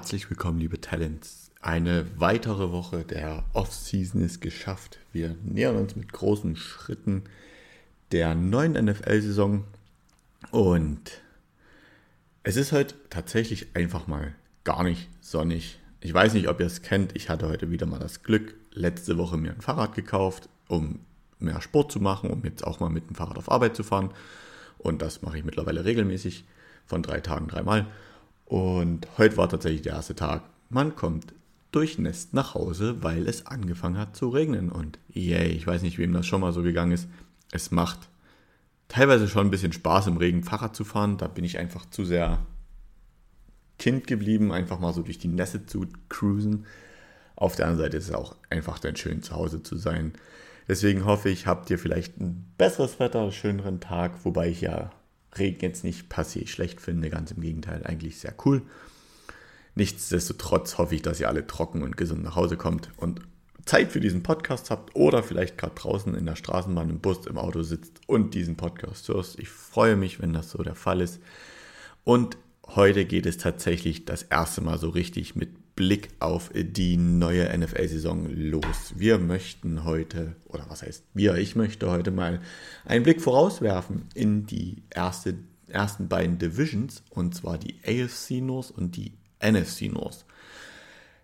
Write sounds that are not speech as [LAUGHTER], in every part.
Herzlich willkommen, liebe Talents. Eine weitere Woche der Offseason ist geschafft. Wir nähern uns mit großen Schritten der neuen NFL-Saison und es ist heute tatsächlich einfach mal gar nicht sonnig. Ich weiß nicht, ob ihr es kennt. Ich hatte heute wieder mal das Glück, letzte Woche mir ein Fahrrad gekauft, um mehr Sport zu machen, um jetzt auch mal mit dem Fahrrad auf Arbeit zu fahren. Und das mache ich mittlerweile regelmäßig von drei Tagen dreimal. Und heute war tatsächlich der erste Tag. Man kommt durchnässt nach Hause, weil es angefangen hat zu regnen. Und yay, ich weiß nicht, wem das schon mal so gegangen ist. Es macht teilweise schon ein bisschen Spaß, im Regen Fahrrad zu fahren. Da bin ich einfach zu sehr Kind geblieben, einfach mal so durch die Nässe zu cruisen. Auf der anderen Seite ist es auch einfach dann schön, zu Hause zu sein. Deswegen hoffe ich, habt ihr vielleicht ein besseres Wetter, einen schöneren Tag, wobei ich ja Regen jetzt nicht passiert schlecht finde, ganz im Gegenteil, eigentlich sehr cool. Nichtsdestotrotz hoffe ich, dass ihr alle trocken und gesund nach Hause kommt und Zeit für diesen Podcast habt oder vielleicht gerade draußen in der Straßenbahn, im Bus, im Auto sitzt und diesen Podcast hörst. Ich freue mich, wenn das so der Fall ist. Und heute geht es tatsächlich das erste Mal so richtig mit Blick auf die neue NFL-Saison los. Wir möchten heute, oder was heißt wir, ich möchte heute mal einen Blick vorauswerfen in die erste, ersten beiden Divisions, und zwar die AFC North und die NFC North.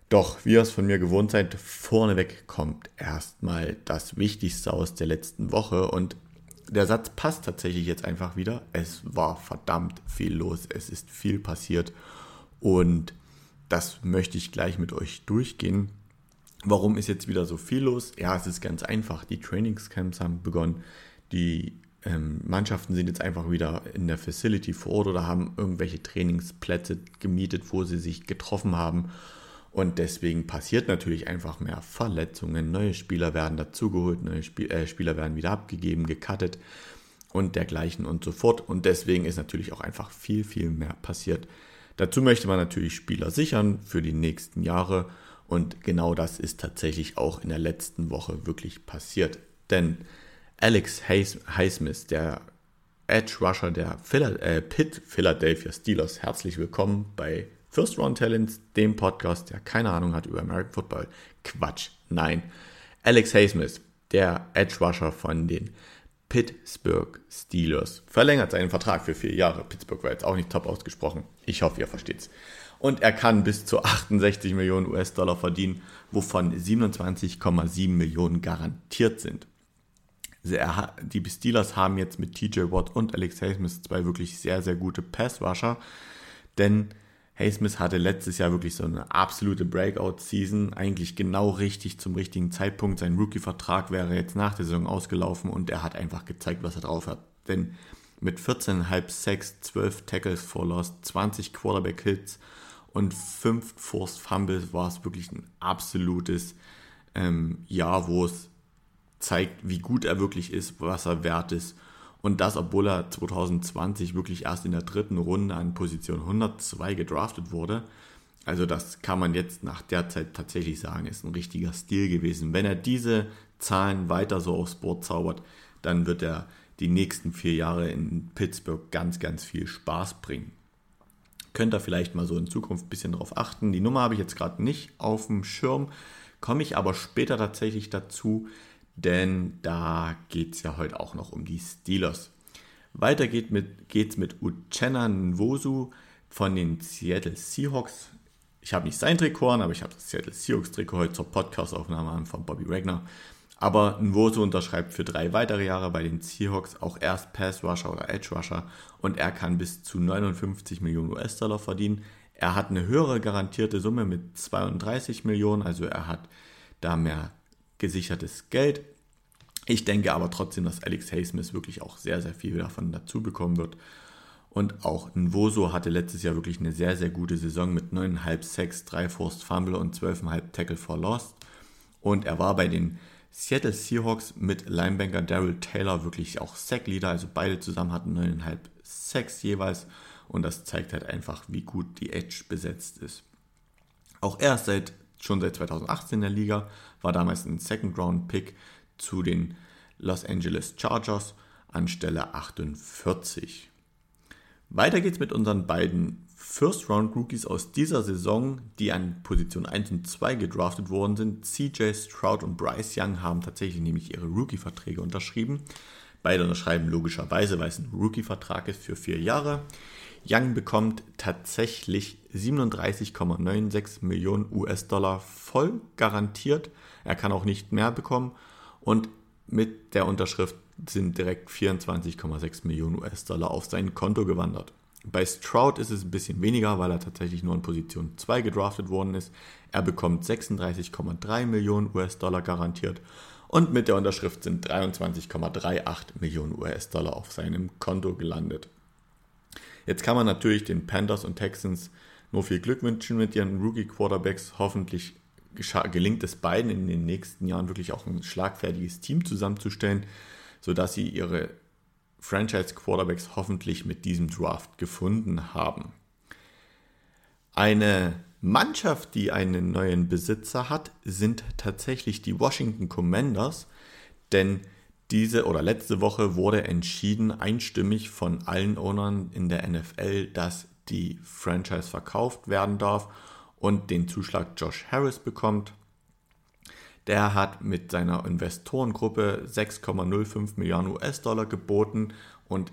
Doch, wie ihr es von mir gewohnt seid, vorneweg kommt erstmal das Wichtigste aus der letzten Woche und der Satz passt tatsächlich jetzt einfach wieder. Es war verdammt viel los, es ist viel passiert und das möchte ich gleich mit euch durchgehen. Warum ist jetzt wieder so viel los? Ja, es ist ganz einfach. Die Trainingscamps haben begonnen. Die ähm, Mannschaften sind jetzt einfach wieder in der Facility vor Ort oder haben irgendwelche Trainingsplätze gemietet, wo sie sich getroffen haben. Und deswegen passiert natürlich einfach mehr Verletzungen. Neue Spieler werden dazugeholt, neue Spiel äh, Spieler werden wieder abgegeben, gecuttet und dergleichen und so fort. Und deswegen ist natürlich auch einfach viel, viel mehr passiert. Dazu möchte man natürlich Spieler sichern für die nächsten Jahre und genau das ist tatsächlich auch in der letzten Woche wirklich passiert. Denn Alex Highsmith, der Edge Rusher der äh, Pitt Philadelphia Steelers, herzlich willkommen bei First Round Talents, dem Podcast, der keine Ahnung hat über American Football. Quatsch, nein. Alex Highsmith, der Edge Rusher von den Pittsburgh Steelers verlängert seinen Vertrag für vier Jahre. Pittsburgh war jetzt auch nicht top ausgesprochen. Ich hoffe, ihr versteht's. Und er kann bis zu 68 Millionen US-Dollar verdienen, wovon 27,7 Millionen garantiert sind. Die Steelers haben jetzt mit TJ Watt und Alex Highsmith zwei wirklich sehr, sehr gute Pass-Rusher, denn Haysmith hatte letztes Jahr wirklich so eine absolute Breakout-Season, eigentlich genau richtig zum richtigen Zeitpunkt. Sein Rookie-Vertrag wäre jetzt nach der Saison ausgelaufen und er hat einfach gezeigt, was er drauf hat. Denn mit 14,5 Sacks, 12 Tackles for Loss, 20 Quarterback-Hits und 5 Forced Fumbles war es wirklich ein absolutes ähm, Jahr, wo es zeigt, wie gut er wirklich ist, was er wert ist und das, obwohl er 2020 wirklich erst in der dritten Runde an Position 102 gedraftet wurde. Also das kann man jetzt nach der Zeit tatsächlich sagen, ist ein richtiger Stil gewesen. Wenn er diese Zahlen weiter so aufs Board zaubert, dann wird er die nächsten vier Jahre in Pittsburgh ganz, ganz viel Spaß bringen. Könnt ihr vielleicht mal so in Zukunft ein bisschen drauf achten. Die Nummer habe ich jetzt gerade nicht auf dem Schirm, komme ich aber später tatsächlich dazu, denn da geht es ja heute auch noch um die Steelers. Weiter geht mit, geht's mit Uchenna Nwosu von den Seattle Seahawks. Ich habe nicht sein Trikot an, aber ich habe das Seattle Seahawks Trikot heute zur Podcastaufnahme an von Bobby Wagner. Aber Nwosu unterschreibt für drei weitere Jahre bei den Seahawks auch erst Pass Rusher oder Edge Rusher und er kann bis zu 59 Millionen US-Dollar verdienen. Er hat eine höhere garantierte Summe mit 32 Millionen, also er hat da mehr gesichertes Geld. Ich denke aber trotzdem, dass Alex Haysmith wirklich auch sehr, sehr viel davon dazu bekommen wird. Und auch Nvoso hatte letztes Jahr wirklich eine sehr, sehr gute Saison mit 9,5 Sacks, 3 Forced Fumble und 12,5 Tackle for Lost. Und er war bei den Seattle Seahawks mit Linebanker Daryl Taylor wirklich auch Sackleader, also beide zusammen hatten 9,5 Sacks jeweils. Und das zeigt halt einfach, wie gut die Edge besetzt ist. Auch er ist seit schon seit 2018 in der Liga, war damals ein Second-Round-Pick zu den Los Angeles Chargers an Stelle 48. Weiter geht's mit unseren beiden First-Round-Rookies aus dieser Saison, die an Position 1 und 2 gedraftet worden sind, CJ Stroud und Bryce Young, haben tatsächlich nämlich ihre Rookie-Verträge unterschrieben. Beide unterschreiben logischerweise, weil es ein Rookie-Vertrag ist für vier Jahre. Young bekommt tatsächlich 37,96 Millionen US-Dollar voll garantiert. Er kann auch nicht mehr bekommen. Und mit der Unterschrift sind direkt 24,6 Millionen US-Dollar auf sein Konto gewandert. Bei Stroud ist es ein bisschen weniger, weil er tatsächlich nur in Position 2 gedraftet worden ist. Er bekommt 36,3 Millionen US-Dollar garantiert und mit der Unterschrift sind 23,38 Millionen US-Dollar auf seinem Konto gelandet. Jetzt kann man natürlich den Panthers und Texans nur viel Glück wünschen mit ihren Rookie-Quarterbacks. Hoffentlich gelingt es beiden in den nächsten Jahren wirklich auch ein schlagfertiges Team zusammenzustellen, sodass sie ihre Franchise-Quarterbacks hoffentlich mit diesem Draft gefunden haben. Eine Mannschaft, die einen neuen Besitzer hat, sind tatsächlich die Washington Commanders, denn diese oder letzte Woche wurde entschieden einstimmig von allen Ownern in der NFL, dass die Franchise verkauft werden darf und den Zuschlag Josh Harris bekommt. Der hat mit seiner Investorengruppe 6,05 Milliarden US-Dollar geboten und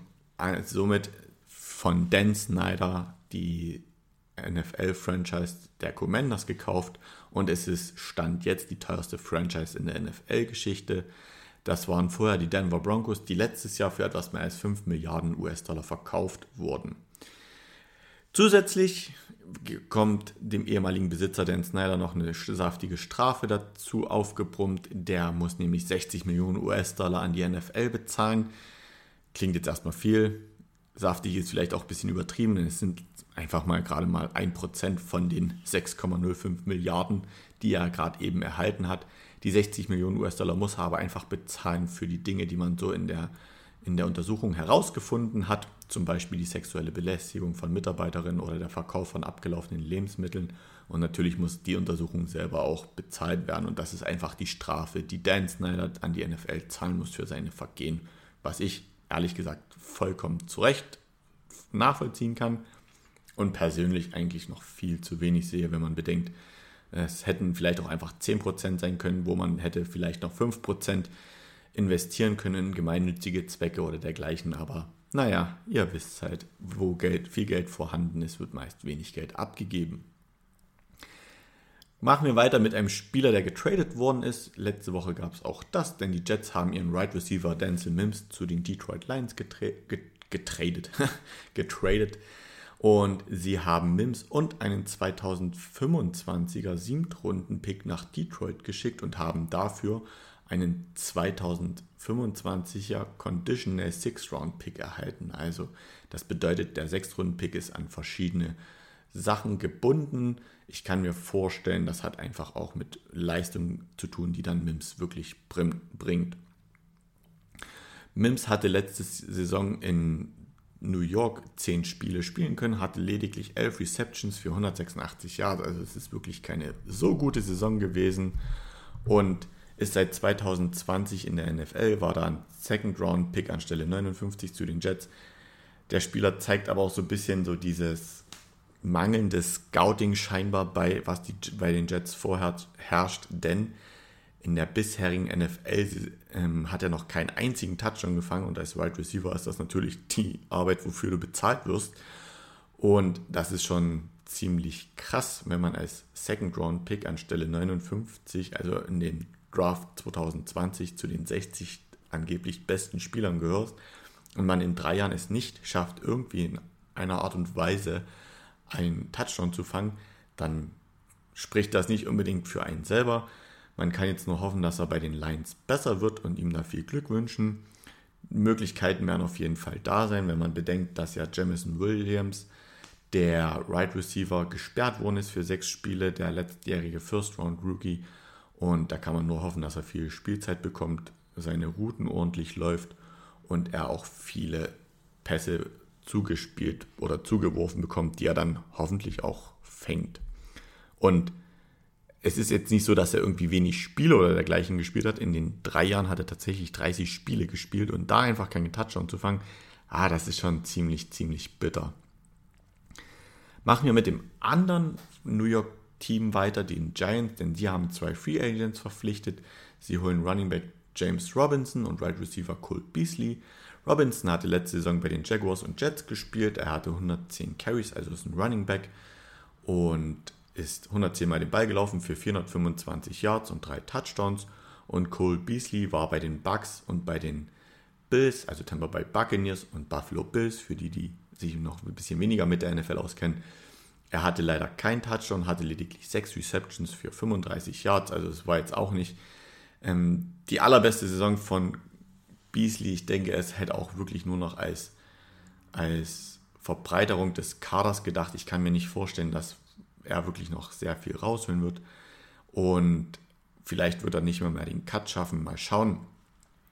somit von Dan Snyder die NFL-Franchise der Commanders gekauft und es ist Stand jetzt die teuerste Franchise in der NFL-Geschichte. Das waren vorher die Denver Broncos, die letztes Jahr für etwas mehr als 5 Milliarden US-Dollar verkauft wurden. Zusätzlich kommt dem ehemaligen Besitzer Dan Snyder noch eine saftige Strafe dazu aufgebrummt. Der muss nämlich 60 Millionen US-Dollar an die NFL bezahlen. Klingt jetzt erstmal viel. Saftig ist vielleicht auch ein bisschen übertrieben, denn es sind einfach mal gerade mal 1% von den 6,05 Milliarden, die er gerade eben erhalten hat. Die 60 Millionen US-Dollar muss er aber einfach bezahlen für die Dinge, die man so in der, in der Untersuchung herausgefunden hat zum Beispiel die sexuelle Belästigung von Mitarbeiterinnen oder der Verkauf von abgelaufenen Lebensmitteln. Und natürlich muss die Untersuchung selber auch bezahlt werden. Und das ist einfach die Strafe, die Dan Snyder an die NFL zahlen muss für seine Vergehen, was ich ehrlich gesagt vollkommen zu Recht nachvollziehen kann und persönlich eigentlich noch viel zu wenig sehe, wenn man bedenkt, es hätten vielleicht auch einfach 10% sein können, wo man hätte vielleicht noch 5% investieren können in gemeinnützige Zwecke oder dergleichen, aber naja, ihr wisst halt, wo Geld, viel Geld vorhanden ist, wird meist wenig Geld abgegeben. Machen wir weiter mit einem Spieler, der getradet worden ist. Letzte Woche gab es auch das, denn die Jets haben ihren Right Receiver Denzel Mims zu den Detroit Lions getra getradet. [LAUGHS] getradet. Und sie haben Mims und einen 2025er Siebtrunden-Pick nach Detroit geschickt und haben dafür einen 2025er Conditional Six-Round-Pick erhalten. Also das bedeutet, der Sechs-Runden-Pick ist an verschiedene Sachen gebunden. Ich kann mir vorstellen, das hat einfach auch mit Leistung zu tun, die dann Mims wirklich bringt. Mims hatte letzte Saison in New York zehn Spiele spielen können, hatte lediglich elf Receptions für 186 Yards. Also es ist wirklich keine so gute Saison gewesen. Und ist seit 2020 in der NFL, war da ein Second-Round-Pick anstelle 59 zu den Jets. Der Spieler zeigt aber auch so ein bisschen so dieses mangelnde Scouting scheinbar bei, was die, bei den Jets vorher herrscht, denn in der bisherigen NFL ähm, hat er noch keinen einzigen Touchdown gefangen und als Wide Receiver ist das natürlich die Arbeit, wofür du bezahlt wirst. Und das ist schon ziemlich krass, wenn man als Second Round Pick anstelle 59, also in den Draft 2020 zu den 60 angeblich besten Spielern gehört und man in drei Jahren es nicht schafft, irgendwie in einer Art und Weise einen Touchdown zu fangen, dann spricht das nicht unbedingt für einen selber. Man kann jetzt nur hoffen, dass er bei den Lions besser wird und ihm da viel Glück wünschen. Möglichkeiten werden auf jeden Fall da sein, wenn man bedenkt, dass ja Jamison Williams, der Right Receiver, gesperrt worden ist für sechs Spiele, der letztjährige First Round Rookie und da kann man nur hoffen, dass er viel Spielzeit bekommt, seine Routen ordentlich läuft und er auch viele Pässe zugespielt oder zugeworfen bekommt, die er dann hoffentlich auch fängt. Und es ist jetzt nicht so, dass er irgendwie wenig Spiele oder dergleichen gespielt hat. In den drei Jahren hat er tatsächlich 30 Spiele gespielt und da einfach keinen Touchdown zu fangen, ah, das ist schon ziemlich, ziemlich bitter. Machen wir mit dem anderen New York Team weiter, den Giants, denn sie haben zwei Free Agents verpflichtet. Sie holen Running Back James Robinson und Wide right Receiver Colt Beasley. Robinson hatte letzte Saison bei den Jaguars und Jets gespielt. Er hatte 110 Carries, also ist ein Running Back und ist 110 Mal den Ball gelaufen für 425 Yards und drei Touchdowns. Und Cole Beasley war bei den Bucks und bei den Bills, also Tampa Bay Buccaneers und Buffalo Bills, für die, die sich noch ein bisschen weniger mit der NFL auskennen. Er hatte leider keinen Touchdown, hatte lediglich sechs Receptions für 35 Yards, also es war jetzt auch nicht ähm, die allerbeste Saison von Beasley. Ich denke, es hätte auch wirklich nur noch als, als Verbreiterung des Kaders gedacht. Ich kann mir nicht vorstellen, dass er wirklich noch sehr viel rausholen wird. Und vielleicht wird er nicht mehr, mehr den Cut schaffen. Mal schauen.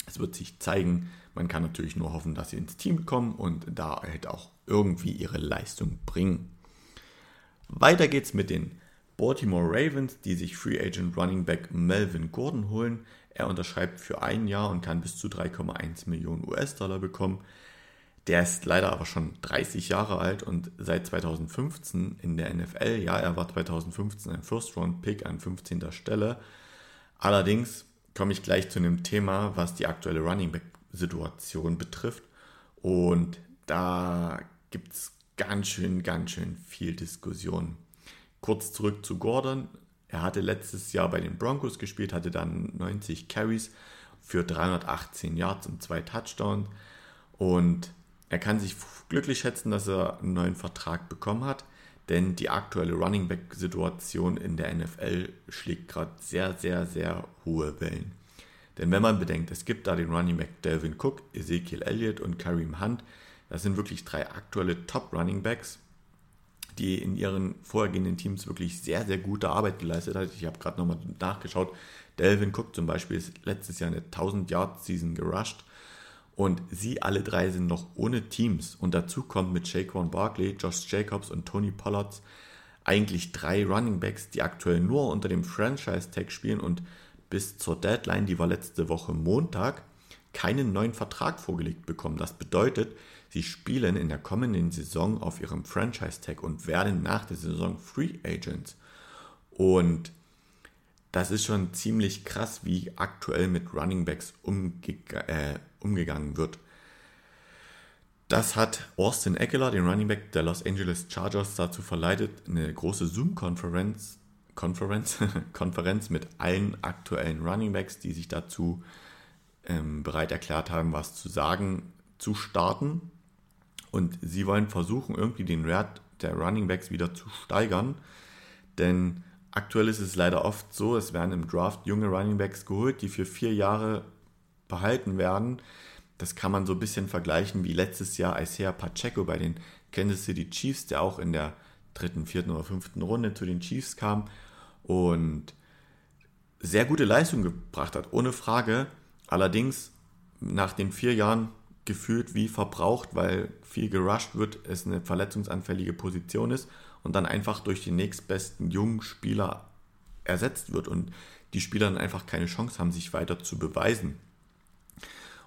Es wird sich zeigen. Man kann natürlich nur hoffen, dass sie ins Team kommen und da halt auch irgendwie ihre Leistung bringen. Weiter geht's mit den Baltimore Ravens, die sich Free Agent Running Back Melvin Gordon holen. Er unterschreibt für ein Jahr und kann bis zu 3,1 Millionen US-Dollar bekommen. Der ist leider aber schon 30 Jahre alt und seit 2015 in der NFL. Ja, er war 2015 ein First-Round-Pick an 15. Stelle. Allerdings komme ich gleich zu einem Thema, was die aktuelle Running Back-Situation betrifft. Und da gibt es ganz schön, ganz schön viel Diskussion. Kurz zurück zu Gordon. Er hatte letztes Jahr bei den Broncos gespielt, hatte dann 90 Carries für 318 Yards und zwei Touchdowns. Und er kann sich glücklich schätzen, dass er einen neuen Vertrag bekommen hat, denn die aktuelle Running Back-Situation in der NFL schlägt gerade sehr, sehr, sehr hohe Wellen. Denn wenn man bedenkt, es gibt da den Running Back Delvin Cook, Ezekiel Elliott und Kareem Hunt, das sind wirklich drei aktuelle Top Running Backs, die in ihren vorhergehenden Teams wirklich sehr, sehr gute Arbeit geleistet hat. Ich habe gerade nochmal nachgeschaut. Delvin Cook zum Beispiel ist letztes Jahr eine 1000 Yard Season gerusht und sie alle drei sind noch ohne Teams. Und dazu kommt mit Shaquan Barkley, Josh Jacobs und Tony Pollards eigentlich drei Running Backs, die aktuell nur unter dem Franchise-Tag spielen und bis zur Deadline, die war letzte Woche Montag, keinen neuen Vertrag vorgelegt bekommen. Das bedeutet, sie spielen in der kommenden Saison auf ihrem Franchise-Tag und werden nach der Saison Free Agents. Und das ist schon ziemlich krass, wie aktuell mit Running Backs umge äh, umgegangen wird. Das hat Austin Eckler, den Running Back der Los Angeles Chargers, dazu verleitet, eine große Zoom-Konferenz Konferenz, [LAUGHS] Konferenz mit allen aktuellen Running Backs, die sich dazu ähm, bereit erklärt haben, was zu sagen, zu starten. Und sie wollen versuchen, irgendwie den Wert der Running Backs wieder zu steigern. Denn Aktuell ist es leider oft so, es werden im Draft junge Runningbacks geholt, die für vier Jahre behalten werden. Das kann man so ein bisschen vergleichen wie letztes Jahr Isaiah Pacheco bei den Kansas City Chiefs, der auch in der dritten, vierten oder fünften Runde zu den Chiefs kam und sehr gute Leistung gebracht hat, ohne Frage. Allerdings nach den vier Jahren gefühlt wie verbraucht, weil viel gerusht wird, es eine verletzungsanfällige Position ist und dann einfach durch den nächstbesten jungen Spieler ersetzt wird und die Spieler dann einfach keine Chance haben, sich weiter zu beweisen.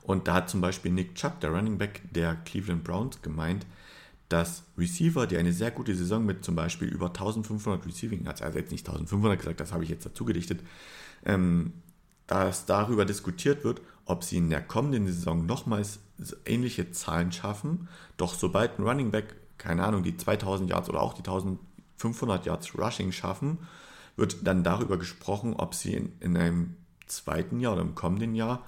Und da hat zum Beispiel Nick Chubb, der Running Back der Cleveland Browns, gemeint, dass Receiver, die eine sehr gute Saison mit zum Beispiel über 1500 Receiving hat, also jetzt nicht 1500 gesagt, das habe ich jetzt dazu gedichtet, ähm, dass darüber diskutiert wird, ob sie in der kommenden Saison nochmals ähnliche Zahlen schaffen. Doch sobald ein Running Back keine Ahnung, die 2000 Yards oder auch die 1500 Yards Rushing schaffen, wird dann darüber gesprochen, ob sie in, in einem zweiten Jahr oder im kommenden Jahr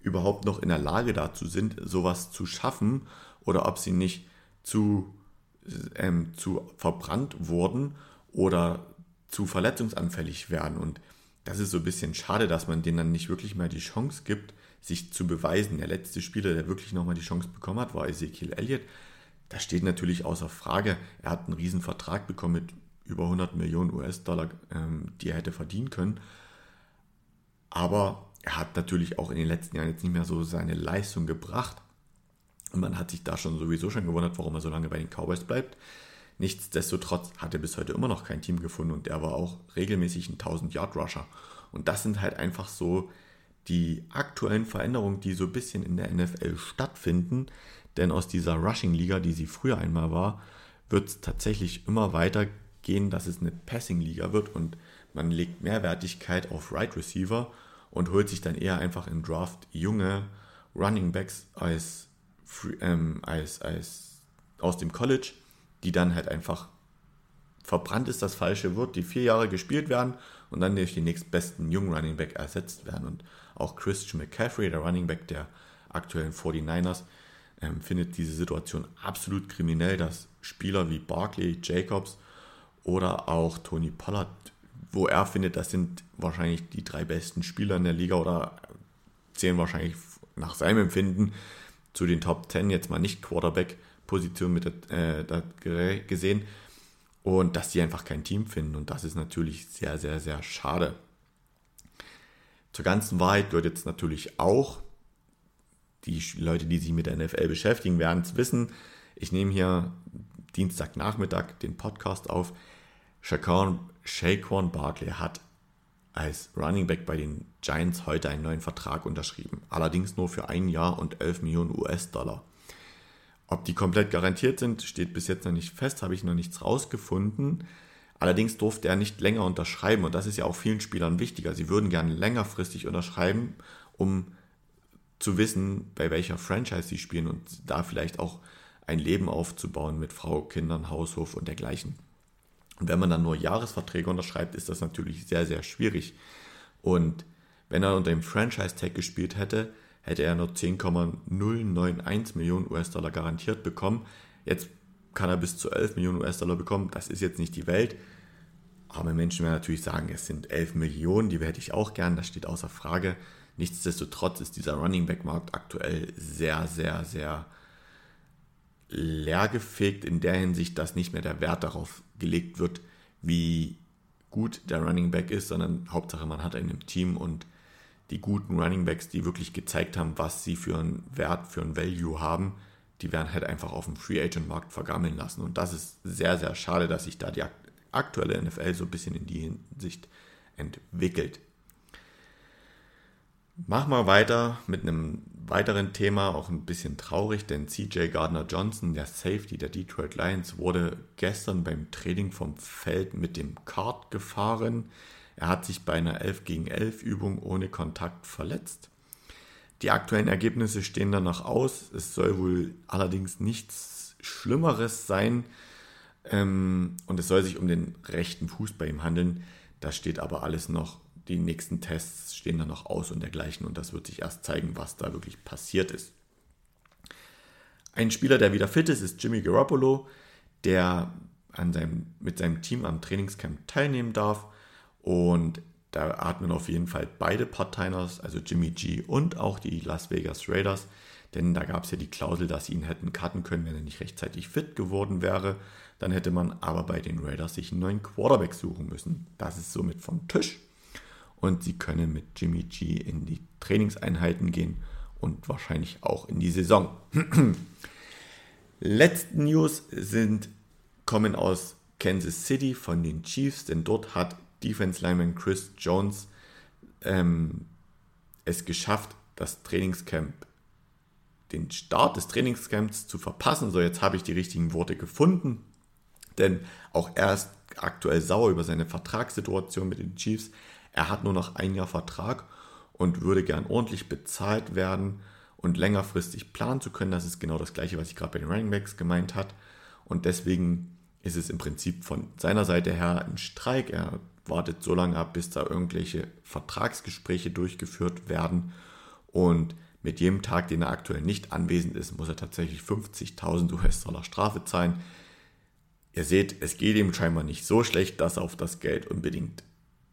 überhaupt noch in der Lage dazu sind, sowas zu schaffen oder ob sie nicht zu, ähm, zu verbrannt wurden oder zu verletzungsanfällig werden. Und das ist so ein bisschen schade, dass man denen dann nicht wirklich mal die Chance gibt, sich zu beweisen. Der letzte Spieler, der wirklich nochmal die Chance bekommen hat, war Ezekiel Elliott. Das steht natürlich außer Frage. Er hat einen riesen Vertrag bekommen mit über 100 Millionen US-Dollar, ähm, die er hätte verdienen können. Aber er hat natürlich auch in den letzten Jahren jetzt nicht mehr so seine Leistung gebracht. Und man hat sich da schon sowieso schon gewundert, warum er so lange bei den Cowboys bleibt. Nichtsdestotrotz hat er bis heute immer noch kein Team gefunden und er war auch regelmäßig ein 1000-Yard-Rusher. Und das sind halt einfach so die aktuellen Veränderungen, die so ein bisschen in der NFL stattfinden, denn aus dieser Rushing-Liga, die sie früher einmal war, wird es tatsächlich immer weiter gehen, dass es eine Passing-Liga wird und man legt mehr Wertigkeit auf Right Receiver und holt sich dann eher einfach im Draft junge Running Backs als, ähm, als, als aus dem College, die dann halt einfach verbrannt ist das falsche Wort, die vier Jahre gespielt werden und dann durch die nächstbesten jungen Running Back ersetzt werden. Und auch Christian McCaffrey, der Running Back der aktuellen 49ers, ähm, findet diese Situation absolut kriminell, dass Spieler wie Barkley, Jacobs oder auch Tony Pollard, wo er findet, das sind wahrscheinlich die drei besten Spieler in der Liga oder zählen wahrscheinlich nach seinem Empfinden zu den Top 10, jetzt mal nicht Quarterback-Position mit äh, gesehen, und dass die einfach kein Team finden. Und das ist natürlich sehr, sehr, sehr schade. Zur ganzen Wahrheit gehört jetzt natürlich auch, die Leute, die sich mit der NFL beschäftigen, werden es wissen. Ich nehme hier Dienstagnachmittag den Podcast auf. Shaquan Barkley hat als Running Back bei den Giants heute einen neuen Vertrag unterschrieben. Allerdings nur für ein Jahr und 11 Millionen US-Dollar. Ob die komplett garantiert sind, steht bis jetzt noch nicht fest, habe ich noch nichts rausgefunden. Allerdings durfte er nicht länger unterschreiben und das ist ja auch vielen Spielern wichtiger. Sie würden gerne längerfristig unterschreiben, um zu wissen, bei welcher Franchise sie spielen und da vielleicht auch ein Leben aufzubauen mit Frau, Kindern, Haushof und dergleichen. Und wenn man dann nur Jahresverträge unterschreibt, ist das natürlich sehr, sehr schwierig. Und wenn er unter dem Franchise-Tag gespielt hätte, hätte er nur 10,091 Millionen US-Dollar garantiert bekommen. Jetzt kann er bis zu 11 Millionen US-Dollar bekommen. Das ist jetzt nicht die Welt. Arme Menschen werden natürlich sagen, es sind 11 Millionen, die hätte ich auch gern, das steht außer Frage. Nichtsdestotrotz ist dieser Running Back Markt aktuell sehr, sehr, sehr leergefegt in der Hinsicht, dass nicht mehr der Wert darauf gelegt wird, wie gut der Running Back ist, sondern Hauptsache man hat einen im Team und die guten Running Backs, die wirklich gezeigt haben, was sie für einen Wert, für einen Value haben, die werden halt einfach auf dem Free Agent Markt vergammeln lassen. Und das ist sehr, sehr schade, dass sich da die aktuelle NFL so ein bisschen in die Hinsicht entwickelt. Mach mal weiter mit einem weiteren Thema, auch ein bisschen traurig, denn CJ Gardner Johnson, der Safety der Detroit Lions, wurde gestern beim Training vom Feld mit dem Kart gefahren. Er hat sich bei einer 11 gegen 11 Übung ohne Kontakt verletzt. Die aktuellen Ergebnisse stehen dann noch aus. Es soll wohl allerdings nichts Schlimmeres sein. Ähm, und es soll sich um den rechten Fuß bei ihm handeln. Das steht aber alles noch. Die nächsten Tests stehen dann noch aus und dergleichen. Und das wird sich erst zeigen, was da wirklich passiert ist. Ein Spieler, der wieder fit ist, ist Jimmy Garoppolo, der an seinem, mit seinem Team am Trainingscamp teilnehmen darf. Und da atmen auf jeden Fall beide Parteiners, also Jimmy G und auch die Las Vegas Raiders. Denn da gab es ja die Klausel, dass sie ihn hätten cutten können, wenn er nicht rechtzeitig fit geworden wäre. Dann hätte man aber bei den Raiders sich einen neuen Quarterback suchen müssen. Das ist somit vom Tisch. Und sie können mit Jimmy G in die Trainingseinheiten gehen und wahrscheinlich auch in die Saison. [CLEARS THROAT] Letzten News sind, kommen aus Kansas City von den Chiefs, denn dort hat Defense Lineman Chris Jones ähm, es geschafft, das Trainingscamp, den Start des Trainingscamps zu verpassen. So, jetzt habe ich die richtigen Worte gefunden, denn auch er ist aktuell sauer über seine Vertragssituation mit den Chiefs. Er hat nur noch ein Jahr Vertrag und würde gern ordentlich bezahlt werden und längerfristig planen zu können. Das ist genau das gleiche, was ich gerade bei den Running Backs gemeint hat. Und deswegen ist es im Prinzip von seiner Seite her ein Streik. Er wartet so lange ab, bis da irgendwelche Vertragsgespräche durchgeführt werden. Und mit jedem Tag, den er aktuell nicht anwesend ist, muss er tatsächlich 50.000 US-Dollar Strafe zahlen. Ihr seht, es geht ihm scheinbar nicht so schlecht, dass er auf das Geld unbedingt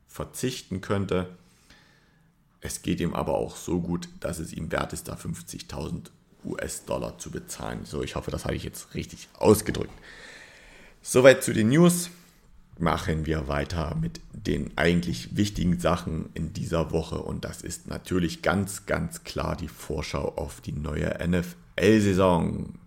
verzichten könnte. Es geht ihm aber auch so gut, dass es ihm wert ist, da 50.000 US-Dollar zu bezahlen. So, ich hoffe, das habe ich jetzt richtig ausgedrückt. Soweit zu den News machen wir weiter mit den eigentlich wichtigen Sachen in dieser Woche. Und das ist natürlich ganz, ganz klar die Vorschau auf die neue NFL-Saison.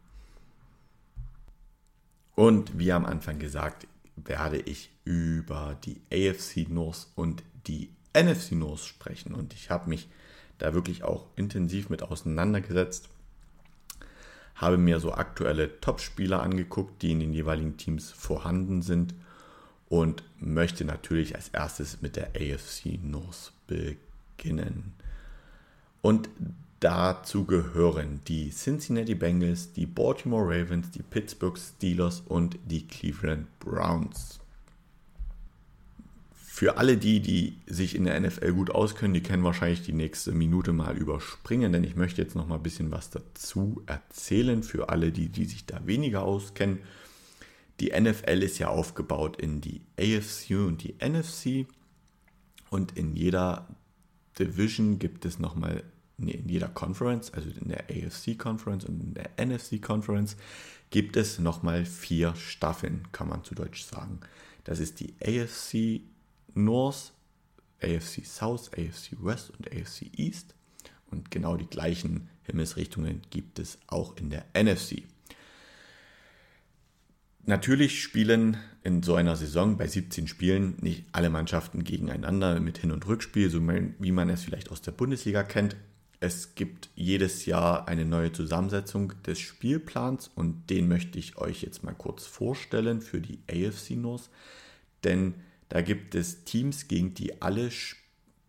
Und wie am Anfang gesagt, werde ich über die AFC North und die NFC North sprechen. Und ich habe mich da wirklich auch intensiv mit auseinandergesetzt habe mir so aktuelle Top-Spieler angeguckt, die in den jeweiligen Teams vorhanden sind und möchte natürlich als erstes mit der AFC North beginnen. Und dazu gehören die Cincinnati Bengals, die Baltimore Ravens, die Pittsburgh Steelers und die Cleveland Browns. Für alle die, die sich in der NFL gut auskennen, die können wahrscheinlich die nächste Minute mal überspringen, denn ich möchte jetzt noch mal ein bisschen was dazu erzählen. Für alle die, die sich da weniger auskennen. Die NFL ist ja aufgebaut in die AFC und die NFC und in jeder Division gibt es nochmal, nee, in jeder Conference, also in der AFC Conference und in der NFC Conference, gibt es nochmal vier Staffeln, kann man zu Deutsch sagen. Das ist die AFC North, AFC South, AFC West und AFC East. Und genau die gleichen Himmelsrichtungen gibt es auch in der NFC. Natürlich spielen in so einer Saison bei 17 Spielen nicht alle Mannschaften gegeneinander mit Hin- und Rückspiel, so wie man es vielleicht aus der Bundesliga kennt. Es gibt jedes Jahr eine neue Zusammensetzung des Spielplans und den möchte ich euch jetzt mal kurz vorstellen für die AFC North. Denn da gibt es Teams, gegen die alle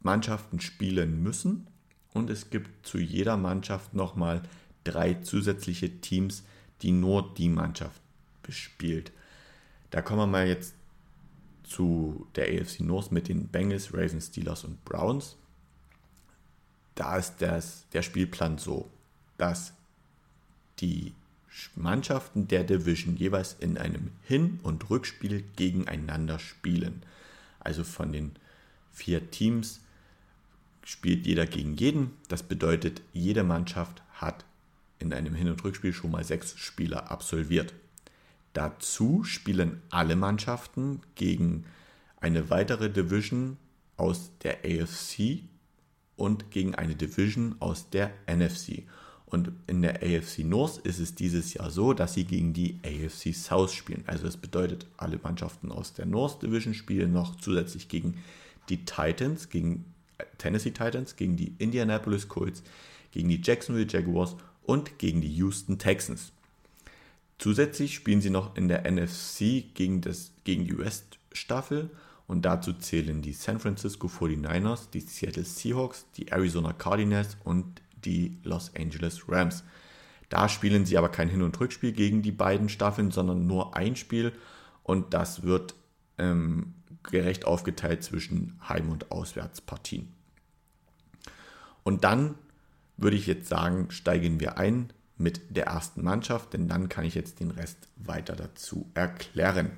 Mannschaften spielen müssen. Und es gibt zu jeder Mannschaft nochmal drei zusätzliche Teams, die nur die Mannschaft bespielt. Da kommen wir mal jetzt zu der AFC North mit den Bengals, Ravens, Steelers und Browns. Da ist das, der Spielplan so, dass die Mannschaften der Division jeweils in einem Hin- und Rückspiel gegeneinander spielen. Also von den vier Teams spielt jeder gegen jeden. Das bedeutet, jede Mannschaft hat in einem Hin- und Rückspiel schon mal sechs Spieler absolviert. Dazu spielen alle Mannschaften gegen eine weitere Division aus der AFC und gegen eine Division aus der NFC. Und in der AFC North ist es dieses Jahr so, dass sie gegen die AFC South spielen. Also das bedeutet, alle Mannschaften aus der North Division spielen noch zusätzlich gegen die Titans, gegen äh, Tennessee Titans, gegen die Indianapolis Colts, gegen die Jacksonville Jaguars und gegen die Houston Texans. Zusätzlich spielen sie noch in der NFC gegen, das, gegen die West-Staffel und dazu zählen die San Francisco 49ers, die Seattle Seahawks, die Arizona Cardinals und die Los Angeles Rams. Da spielen sie aber kein Hin- und Rückspiel gegen die beiden Staffeln, sondern nur ein Spiel und das wird ähm, gerecht aufgeteilt zwischen Heim- und Auswärtspartien. Und dann würde ich jetzt sagen, steigen wir ein mit der ersten Mannschaft, denn dann kann ich jetzt den Rest weiter dazu erklären.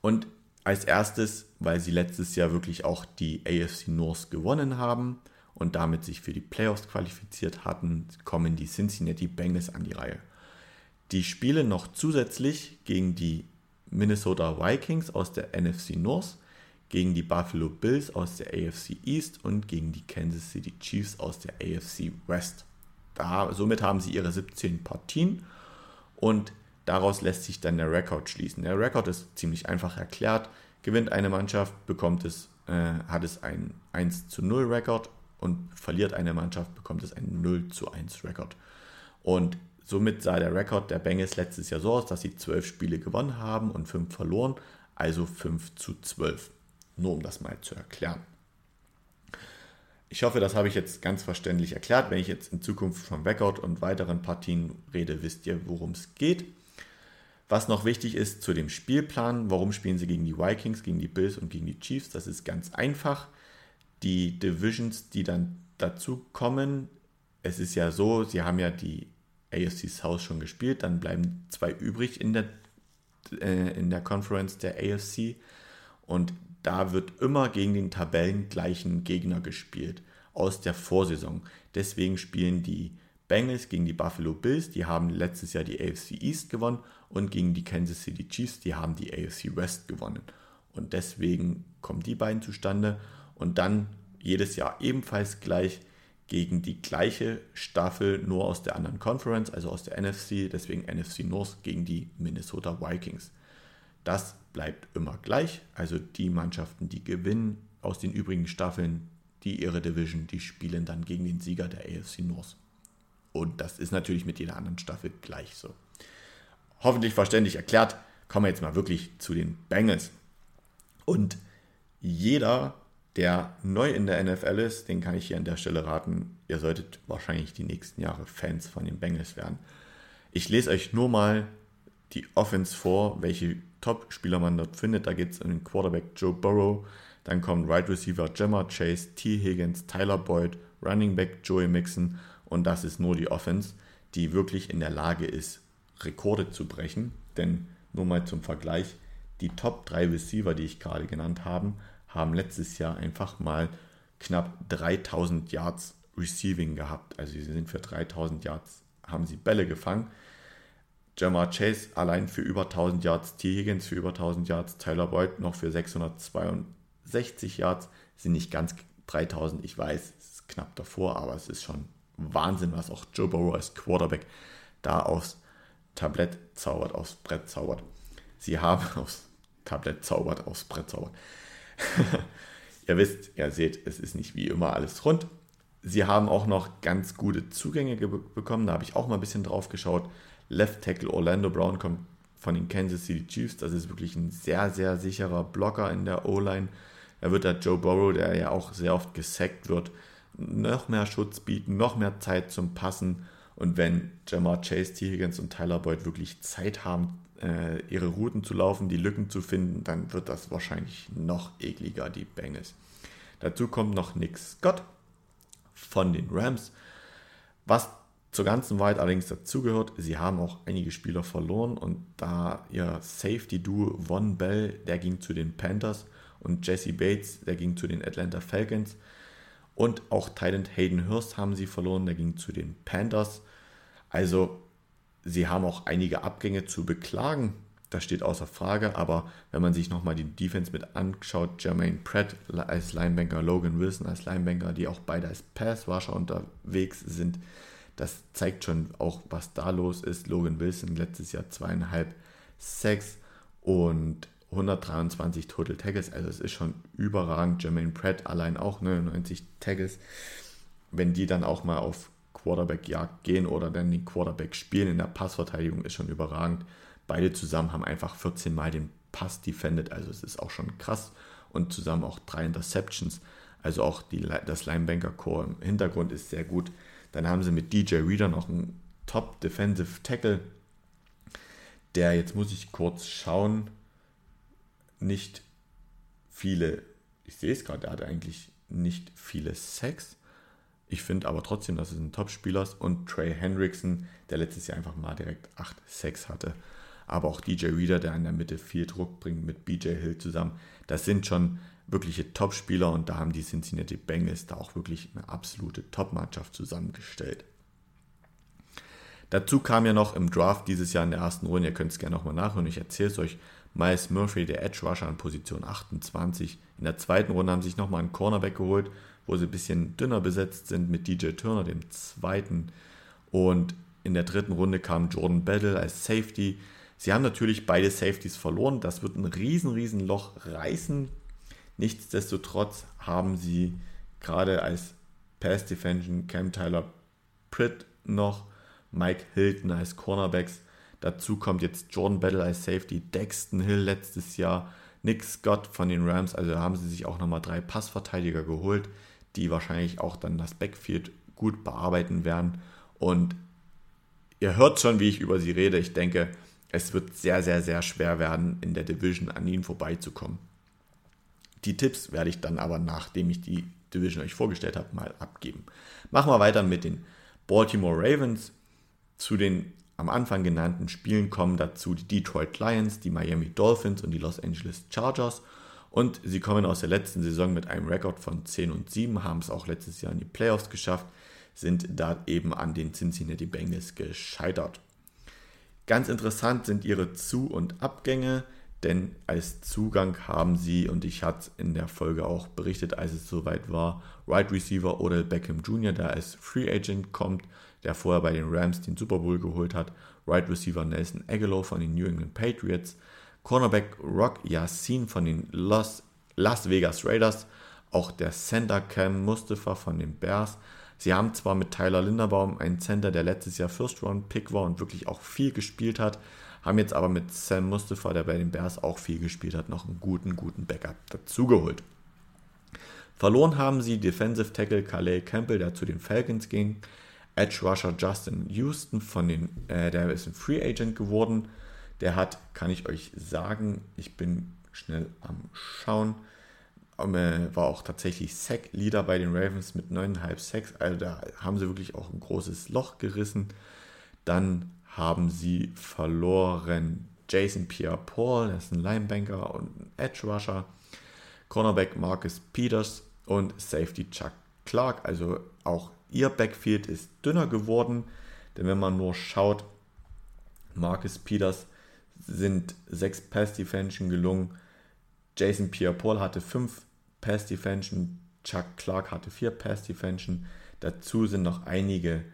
Und als erstes, weil sie letztes Jahr wirklich auch die AFC North gewonnen haben, und damit sich für die Playoffs qualifiziert hatten, kommen die Cincinnati Bengals an die Reihe. Die spielen noch zusätzlich gegen die Minnesota Vikings aus der NFC North, gegen die Buffalo Bills aus der AFC East und gegen die Kansas City Chiefs aus der AFC West. Da, somit haben sie ihre 17 Partien und daraus lässt sich dann der Rekord schließen. Der Rekord ist ziemlich einfach erklärt. Gewinnt eine Mannschaft, bekommt es, äh, hat es einen 1 zu 0 Rekord und verliert eine Mannschaft, bekommt es einen 0 zu 1 Rekord. Und somit sah der Rekord der Bengals letztes Jahr so aus, dass sie 12 Spiele gewonnen haben und 5 verloren, also 5 zu 12. Nur um das mal zu erklären. Ich hoffe, das habe ich jetzt ganz verständlich erklärt. Wenn ich jetzt in Zukunft vom Rekord und weiteren Partien rede, wisst ihr, worum es geht. Was noch wichtig ist zu dem Spielplan, warum spielen sie gegen die Vikings, gegen die Bills und gegen die Chiefs, das ist ganz einfach die Divisions, die dann dazu kommen, es ist ja so, sie haben ja die AFC South schon gespielt, dann bleiben zwei übrig in der, äh, in der Conference der AFC und da wird immer gegen den tabellengleichen Gegner gespielt aus der Vorsaison. Deswegen spielen die Bengals gegen die Buffalo Bills, die haben letztes Jahr die AFC East gewonnen und gegen die Kansas City Chiefs, die haben die AFC West gewonnen. Und deswegen kommen die beiden zustande und dann jedes Jahr ebenfalls gleich gegen die gleiche Staffel, nur aus der anderen Conference, also aus der NFC, deswegen NFC North gegen die Minnesota Vikings. Das bleibt immer gleich, also die Mannschaften, die gewinnen aus den übrigen Staffeln, die ihre Division, die spielen dann gegen den Sieger der AFC North. Und das ist natürlich mit jeder anderen Staffel gleich so. Hoffentlich verständlich erklärt, kommen wir jetzt mal wirklich zu den Bengals. Und jeder, der neu in der NFL ist, den kann ich hier an der Stelle raten, ihr solltet wahrscheinlich die nächsten Jahre Fans von den Bengals werden. Ich lese euch nur mal die Offense vor, welche Top-Spieler man dort findet. Da geht es um den Quarterback Joe Burrow, dann kommt Right Receiver Gemma Chase, T. Higgins, Tyler Boyd, Running Back Joey Mixon und das ist nur die Offense, die wirklich in der Lage ist, Rekorde zu brechen. Denn nur mal zum Vergleich, die Top 3 Receiver, die ich gerade genannt habe, haben letztes Jahr einfach mal knapp 3000 Yards Receiving gehabt. Also sie sind für 3000 Yards, haben sie Bälle gefangen. Jamar Chase allein für über 1000 Yards, T. Higgins für über 1000 Yards, Tyler Boyd noch für 662 Yards, sind nicht ganz 3000, ich weiß, es ist knapp davor, aber es ist schon Wahnsinn, was auch Joe Burrow als Quarterback da aufs Tablett zaubert, aufs Brett zaubert. Sie haben [LAUGHS] aufs Tablett zaubert, aufs Brett zaubert. [LAUGHS] ihr wisst, ihr seht, es ist nicht wie immer alles rund. Sie haben auch noch ganz gute Zugänge bekommen, da habe ich auch mal ein bisschen drauf geschaut. Left Tackle Orlando Brown kommt von den Kansas City Chiefs. Das ist wirklich ein sehr, sehr sicherer Blocker in der O-Line. Er wird der Joe Burrow, der ja auch sehr oft gesackt wird, noch mehr Schutz bieten, noch mehr Zeit zum Passen. Und wenn Jamar Chase, T. Higgins und Tyler Boyd wirklich Zeit haben, äh, ihre Routen zu laufen, die Lücken zu finden, dann wird das wahrscheinlich noch ekliger, die Bengals. Dazu kommt noch Nick Scott von den Rams. Was zur ganzen Wahrheit allerdings dazugehört, sie haben auch einige Spieler verloren und da ihr Safety-Duo Von Bell, der ging zu den Panthers und Jesse Bates, der ging zu den Atlanta Falcons und auch Thailand Hayden Hurst haben sie verloren, der ging zu den Panthers. Also sie haben auch einige Abgänge zu beklagen, das steht außer Frage, aber wenn man sich nochmal die Defense mit anschaut, Jermaine Pratt als Linebanker, Logan Wilson als Linebanker, die auch beide als Passwasher unterwegs sind, das zeigt schon auch, was da los ist. Logan Wilson letztes Jahr zweieinhalb Sacks und 123 Total Tackles. Also es ist schon überragend. Jermaine Pratt allein auch 99 Tackles. Wenn die dann auch mal auf Quarterback-Jagd gehen oder dann den Quarterback spielen in der Passverteidigung, ist schon überragend. Beide zusammen haben einfach 14 Mal den Pass defended. Also es ist auch schon krass. Und zusammen auch drei Interceptions. Also auch die, das Linebanker-Core im Hintergrund ist sehr gut. Dann haben sie mit DJ Reader noch einen Top Defensive Tackle, der, jetzt muss ich kurz schauen, nicht viele, ich sehe es gerade, der hatte eigentlich nicht viele Sex. Ich finde aber trotzdem, dass es ein Top-Spieler ist. Und Trey Hendrickson, der letztes Jahr einfach mal direkt 8 Sex hatte. Aber auch DJ Reader, der in der Mitte viel Druck bringt mit BJ Hill zusammen. Das sind schon wirkliche Top-Spieler und da haben die Cincinnati Bengals da auch wirklich eine absolute Top-Mannschaft zusammengestellt. Dazu kam ja noch im Draft dieses Jahr in der ersten Runde, ihr könnt es gerne nochmal nachhören, ich erzähle es euch, Miles Murphy, der Edge Rusher an Position 28. In der zweiten Runde haben sie sich nochmal einen Cornerback geholt, wo sie ein bisschen dünner besetzt sind mit DJ Turner, dem zweiten. Und in der dritten Runde kam Jordan Battle als Safety. Sie haben natürlich beide Safeties verloren. Das wird ein riesen, riesen Loch reißen Nichtsdestotrotz haben sie gerade als Pass Defension Cam Tyler Pritt noch, Mike Hilton als Cornerbacks. Dazu kommt jetzt Jordan Battle als Safety, Dexton Hill letztes Jahr, Nick Scott von den Rams. Also haben sie sich auch nochmal drei Passverteidiger geholt, die wahrscheinlich auch dann das Backfield gut bearbeiten werden. Und ihr hört schon, wie ich über sie rede. Ich denke, es wird sehr, sehr, sehr schwer werden, in der Division an ihnen vorbeizukommen. Die Tipps werde ich dann aber, nachdem ich die Division euch vorgestellt habe, mal abgeben. Machen wir weiter mit den Baltimore Ravens. Zu den am Anfang genannten Spielen kommen dazu die Detroit Lions, die Miami Dolphins und die Los Angeles Chargers. Und sie kommen aus der letzten Saison mit einem Rekord von 10 und 7, haben es auch letztes Jahr in die Playoffs geschafft, sind da eben an den Cincinnati Bengals gescheitert. Ganz interessant sind ihre Zu- und Abgänge denn als Zugang haben sie, und ich hatte in der Folge auch berichtet, als es soweit war, Right Receiver Odell Beckham Jr., der als Free Agent kommt, der vorher bei den Rams den Super Bowl geholt hat, Right Receiver Nelson Aguilar von den New England Patriots, Cornerback Rock Yassin von den Los, Las Vegas Raiders, auch der Center Cam Mustafa von den Bears, Sie haben zwar mit Tyler Linderbaum einen Center, der letztes Jahr First Round Pick war und wirklich auch viel gespielt hat, haben jetzt aber mit Sam Mustafa, der bei den Bears auch viel gespielt hat, noch einen guten, guten Backup dazugeholt. Verloren haben sie Defensive Tackle Calais Campbell, der zu den Falcons ging. Edge Rusher Justin Houston, von den, äh, der ist ein Free Agent geworden. Der hat, kann ich euch sagen, ich bin schnell am Schauen, äh, war auch tatsächlich Sack-Leader bei den Ravens mit 9,5 Sacks. Also da haben sie wirklich auch ein großes Loch gerissen. Dann haben sie verloren Jason Pierre-Paul, der ist ein Linebanker und ein Edge-Rusher. Cornerback Marcus Peters und Safety Chuck Clark. Also auch ihr Backfield ist dünner geworden, denn wenn man nur schaut, Marcus Peters sind sechs Pass Defension gelungen. Jason Pierre-Paul hatte fünf Pass Defension, Chuck Clark hatte vier Pass Defension. Dazu sind noch einige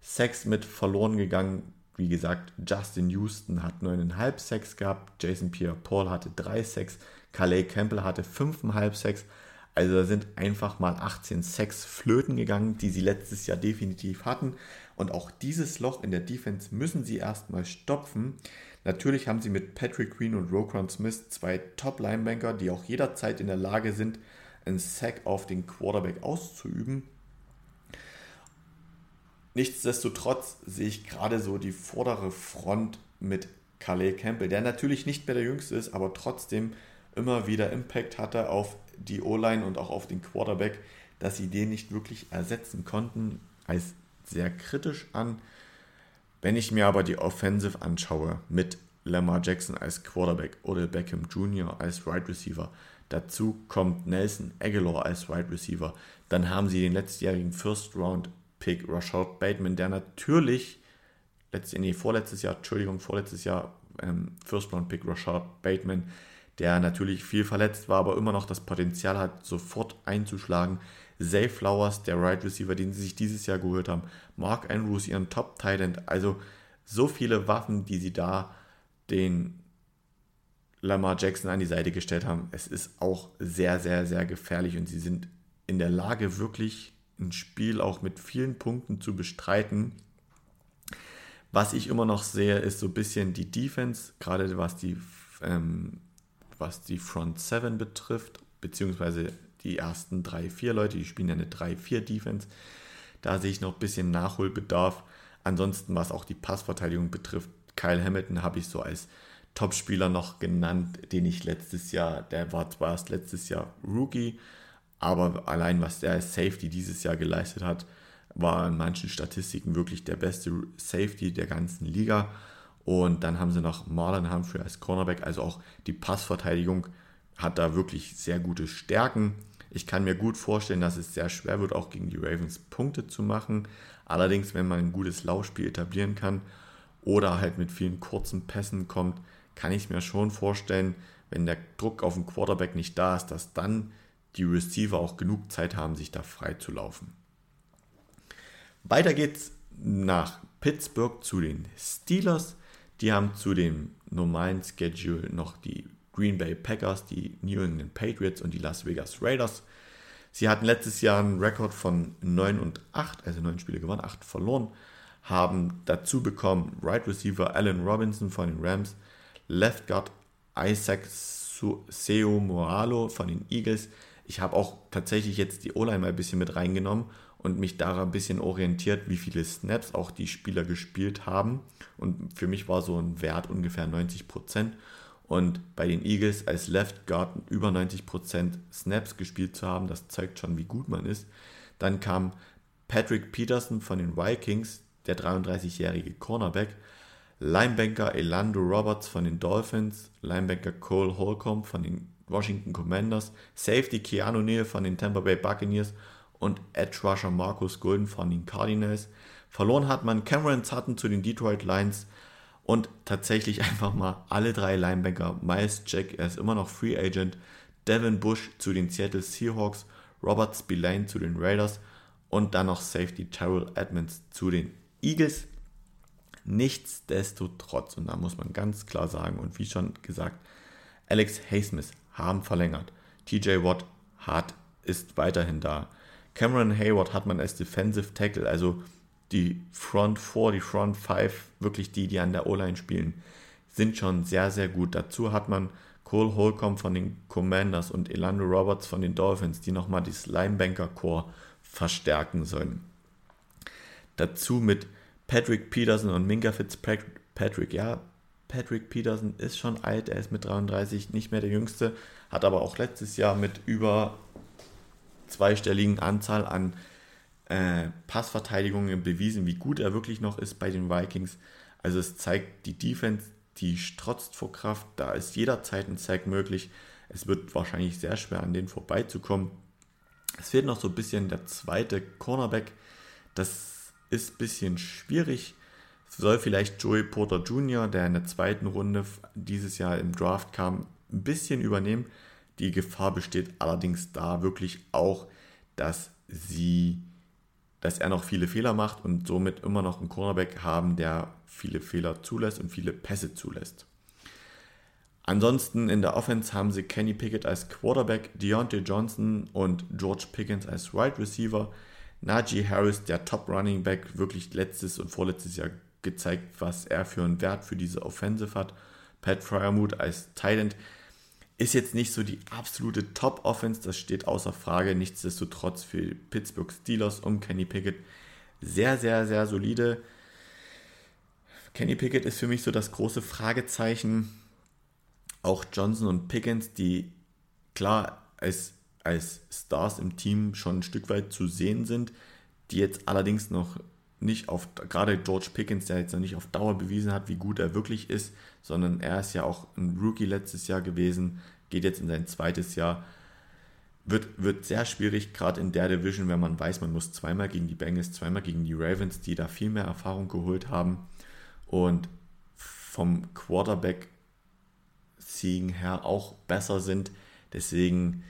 Sacks mit verloren gegangen. Wie gesagt, Justin Houston hat 9,5 Sacks gehabt, Jason Pierre-Paul hatte 3 Sacks, Calais Campbell hatte 5,5 Sacks. Also da sind einfach mal 18 Sacks flöten gegangen, die sie letztes Jahr definitiv hatten. Und auch dieses Loch in der Defense müssen sie erstmal stopfen. Natürlich haben sie mit Patrick Green und Roquan Smith zwei Top-Linebanker, die auch jederzeit in der Lage sind, einen Sack auf den Quarterback auszuüben. Nichtsdestotrotz sehe ich gerade so die vordere Front mit Calais Campbell, der natürlich nicht mehr der Jüngste ist, aber trotzdem immer wieder Impact hatte auf die O-Line und auch auf den Quarterback, dass sie den nicht wirklich ersetzen konnten, als sehr kritisch an. Wenn ich mir aber die Offensive anschaue mit Lamar Jackson als Quarterback oder Beckham Jr. als Wide right Receiver, dazu kommt Nelson Aguilar als Wide right Receiver, dann haben sie den letztjährigen First Round Pick Rashad Bateman, der natürlich, letzt, nee, vorletztes Jahr, Entschuldigung, vorletztes Jahr ähm, First Round Pick Rashad Bateman, der natürlich viel verletzt war, aber immer noch das Potenzial hat, sofort einzuschlagen. Zay Flowers, der Right Receiver, den sie sich dieses Jahr geholt haben. Mark Andrews, ihren Top Tight Also so viele Waffen, die sie da den Lamar Jackson an die Seite gestellt haben. Es ist auch sehr, sehr, sehr gefährlich und sie sind in der Lage, wirklich ein Spiel auch mit vielen Punkten zu bestreiten. Was ich immer noch sehe, ist so ein bisschen die Defense, gerade was die, ähm, was die Front 7 betrifft, beziehungsweise die ersten drei, vier Leute, die spielen ja eine 3-4 -Defense. Da sehe ich noch ein bisschen Nachholbedarf. Ansonsten, was auch die Passverteidigung betrifft, Kyle Hamilton habe ich so als Topspieler noch genannt, den ich letztes Jahr, der war zwar erst letztes Jahr Rookie, aber allein was der Safety dieses Jahr geleistet hat, war in manchen Statistiken wirklich der beste Safety der ganzen Liga. Und dann haben sie noch Marlon Humphrey als Cornerback, also auch die Passverteidigung hat da wirklich sehr gute Stärken. Ich kann mir gut vorstellen, dass es sehr schwer wird, auch gegen die Ravens Punkte zu machen. Allerdings, wenn man ein gutes Laufspiel etablieren kann oder halt mit vielen kurzen Pässen kommt, kann ich mir schon vorstellen, wenn der Druck auf den Quarterback nicht da ist, dass dann die Receiver auch genug Zeit haben, sich da frei zu laufen. Weiter geht's nach Pittsburgh zu den Steelers. Die haben zu dem normalen Schedule noch die Green Bay Packers, die New England Patriots und die Las Vegas Raiders. Sie hatten letztes Jahr einen Rekord von 9 und 8, also 9 Spiele gewonnen, 8 verloren, haben dazu bekommen Right Receiver Allen Robinson von den Rams, Left Guard Isaac Seo Moralo von den Eagles. Ich habe auch tatsächlich jetzt die O-Line mal ein bisschen mit reingenommen und mich daran ein bisschen orientiert, wie viele Snaps auch die Spieler gespielt haben. Und für mich war so ein Wert ungefähr 90 Prozent. Und bei den Eagles als Left Guard über 90% Snaps gespielt zu haben, das zeigt schon, wie gut man ist. Dann kam Patrick Peterson von den Vikings, der 33-jährige Cornerback, Linebanker Elando Roberts von den Dolphins, Linebanker Cole Holcomb von den Washington Commanders, Safety Keanu Neal von den Tampa Bay Buccaneers und Edge Rusher Marcus Golden von den Cardinals. Verloren hat man Cameron Sutton zu den Detroit Lions, und tatsächlich [LAUGHS] einfach mal alle drei Linebacker, Miles Jack, er ist immer noch Free Agent, Devin Bush zu den Seattle Seahawks, Robert Spillane zu den Raiders und dann noch Safety Terrell Edmonds zu den Eagles. Nichtsdestotrotz, und da muss man ganz klar sagen, und wie schon gesagt, Alex Haysmith haben verlängert. TJ Watt hat, ist weiterhin da. Cameron Hayward hat man als Defensive Tackle, also die Front 4, die Front 5, wirklich die, die an der O-Line spielen, sind schon sehr, sehr gut. Dazu hat man Cole Holcomb von den Commanders und Elando Roberts von den Dolphins, die nochmal das Linebanker-Core verstärken sollen. Dazu mit Patrick Peterson und Minka Fitzpatrick. Ja, Patrick Peterson ist schon alt, er ist mit 33 nicht mehr der Jüngste, hat aber auch letztes Jahr mit über zweistelligen Anzahl an äh, Passverteidigungen bewiesen, wie gut er wirklich noch ist bei den Vikings. Also es zeigt, die Defense, die strotzt vor Kraft, da ist jederzeit ein Sack möglich. Es wird wahrscheinlich sehr schwer an denen vorbeizukommen. Es fehlt noch so ein bisschen der zweite Cornerback. Das ist ein bisschen schwierig. Soll vielleicht Joey Porter Jr., der in der zweiten Runde dieses Jahr im Draft kam, ein bisschen übernehmen. Die Gefahr besteht allerdings da wirklich auch, dass sie, dass er noch viele Fehler macht und somit immer noch einen Cornerback haben, der viele Fehler zulässt und viele Pässe zulässt. Ansonsten in der Offense haben sie Kenny Pickett als Quarterback, Deontay Johnson und George Pickens als Wide right Receiver, Najee Harris, der Top Running Back, wirklich letztes und vorletztes Jahr gezeigt, was er für einen Wert für diese Offensive hat. Pat Fryermuth als Tight ist jetzt nicht so die absolute Top-Offense, das steht außer Frage. Nichtsdestotrotz für Pittsburgh Steelers um Kenny Pickett sehr, sehr, sehr solide. Kenny Pickett ist für mich so das große Fragezeichen. Auch Johnson und Pickens, die klar als, als Stars im Team schon ein Stück weit zu sehen sind, die jetzt allerdings noch nicht auf, gerade George Pickens, der jetzt noch nicht auf Dauer bewiesen hat, wie gut er wirklich ist, sondern er ist ja auch ein Rookie letztes Jahr gewesen, geht jetzt in sein zweites Jahr. Wird, wird sehr schwierig, gerade in der Division, wenn man weiß, man muss zweimal gegen die Bengals, zweimal gegen die Ravens, die da viel mehr Erfahrung geholt haben. Und vom Quarterback-Siegen her auch besser sind. Deswegen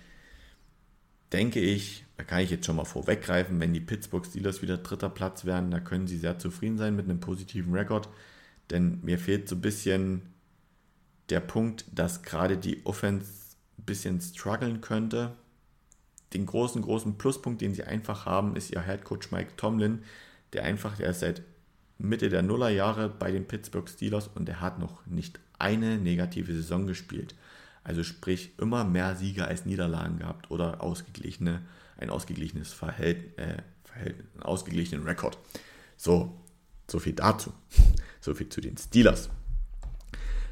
denke ich, da kann ich jetzt schon mal vorweggreifen, wenn die Pittsburgh Steelers wieder dritter Platz werden, da können sie sehr zufrieden sein mit einem positiven Rekord. Denn mir fehlt so ein bisschen der Punkt, dass gerade die Offense ein bisschen strugglen könnte. Den großen, großen Pluspunkt, den sie einfach haben, ist ihr Head Coach Mike Tomlin, der einfach, der ist seit Mitte der Nullerjahre bei den Pittsburgh Steelers und er hat noch nicht eine negative Saison gespielt. Also sprich immer mehr Siege als Niederlagen gehabt oder ausgeglichene, ein ausgeglichenes Verhältnis, äh, Verhältnis, einen ausgeglichenen Rekord. So, so viel dazu. [LAUGHS] So viel zu den Steelers.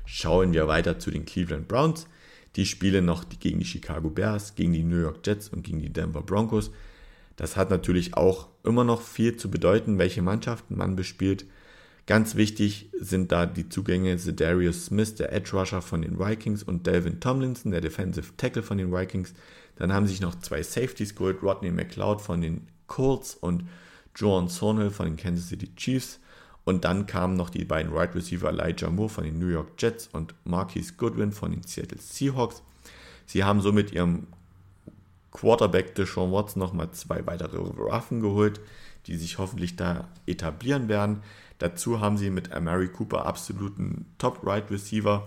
Schauen wir weiter zu den Cleveland Browns. Die spielen noch gegen die Chicago Bears, gegen die New York Jets und gegen die Denver Broncos. Das hat natürlich auch immer noch viel zu bedeuten, welche Mannschaften man bespielt. Ganz wichtig sind da die Zugänge Zedarius Smith, der Edge Rusher von den Vikings, und Delvin Tomlinson, der Defensive Tackle von den Vikings. Dann haben sich noch zwei Safeties geholt, Rodney McLeod von den Colts und Joan Thornhill von den Kansas City Chiefs. Und dann kamen noch die beiden Wide right Receiver Elijah Moore von den New York Jets und Marquise Goodwin von den Seattle Seahawks. Sie haben somit ihrem Quarterback Deshaun Watson nochmal zwei weitere Waffen geholt, die sich hoffentlich da etablieren werden. Dazu haben sie mit Amari Cooper absoluten Top-Right Receiver,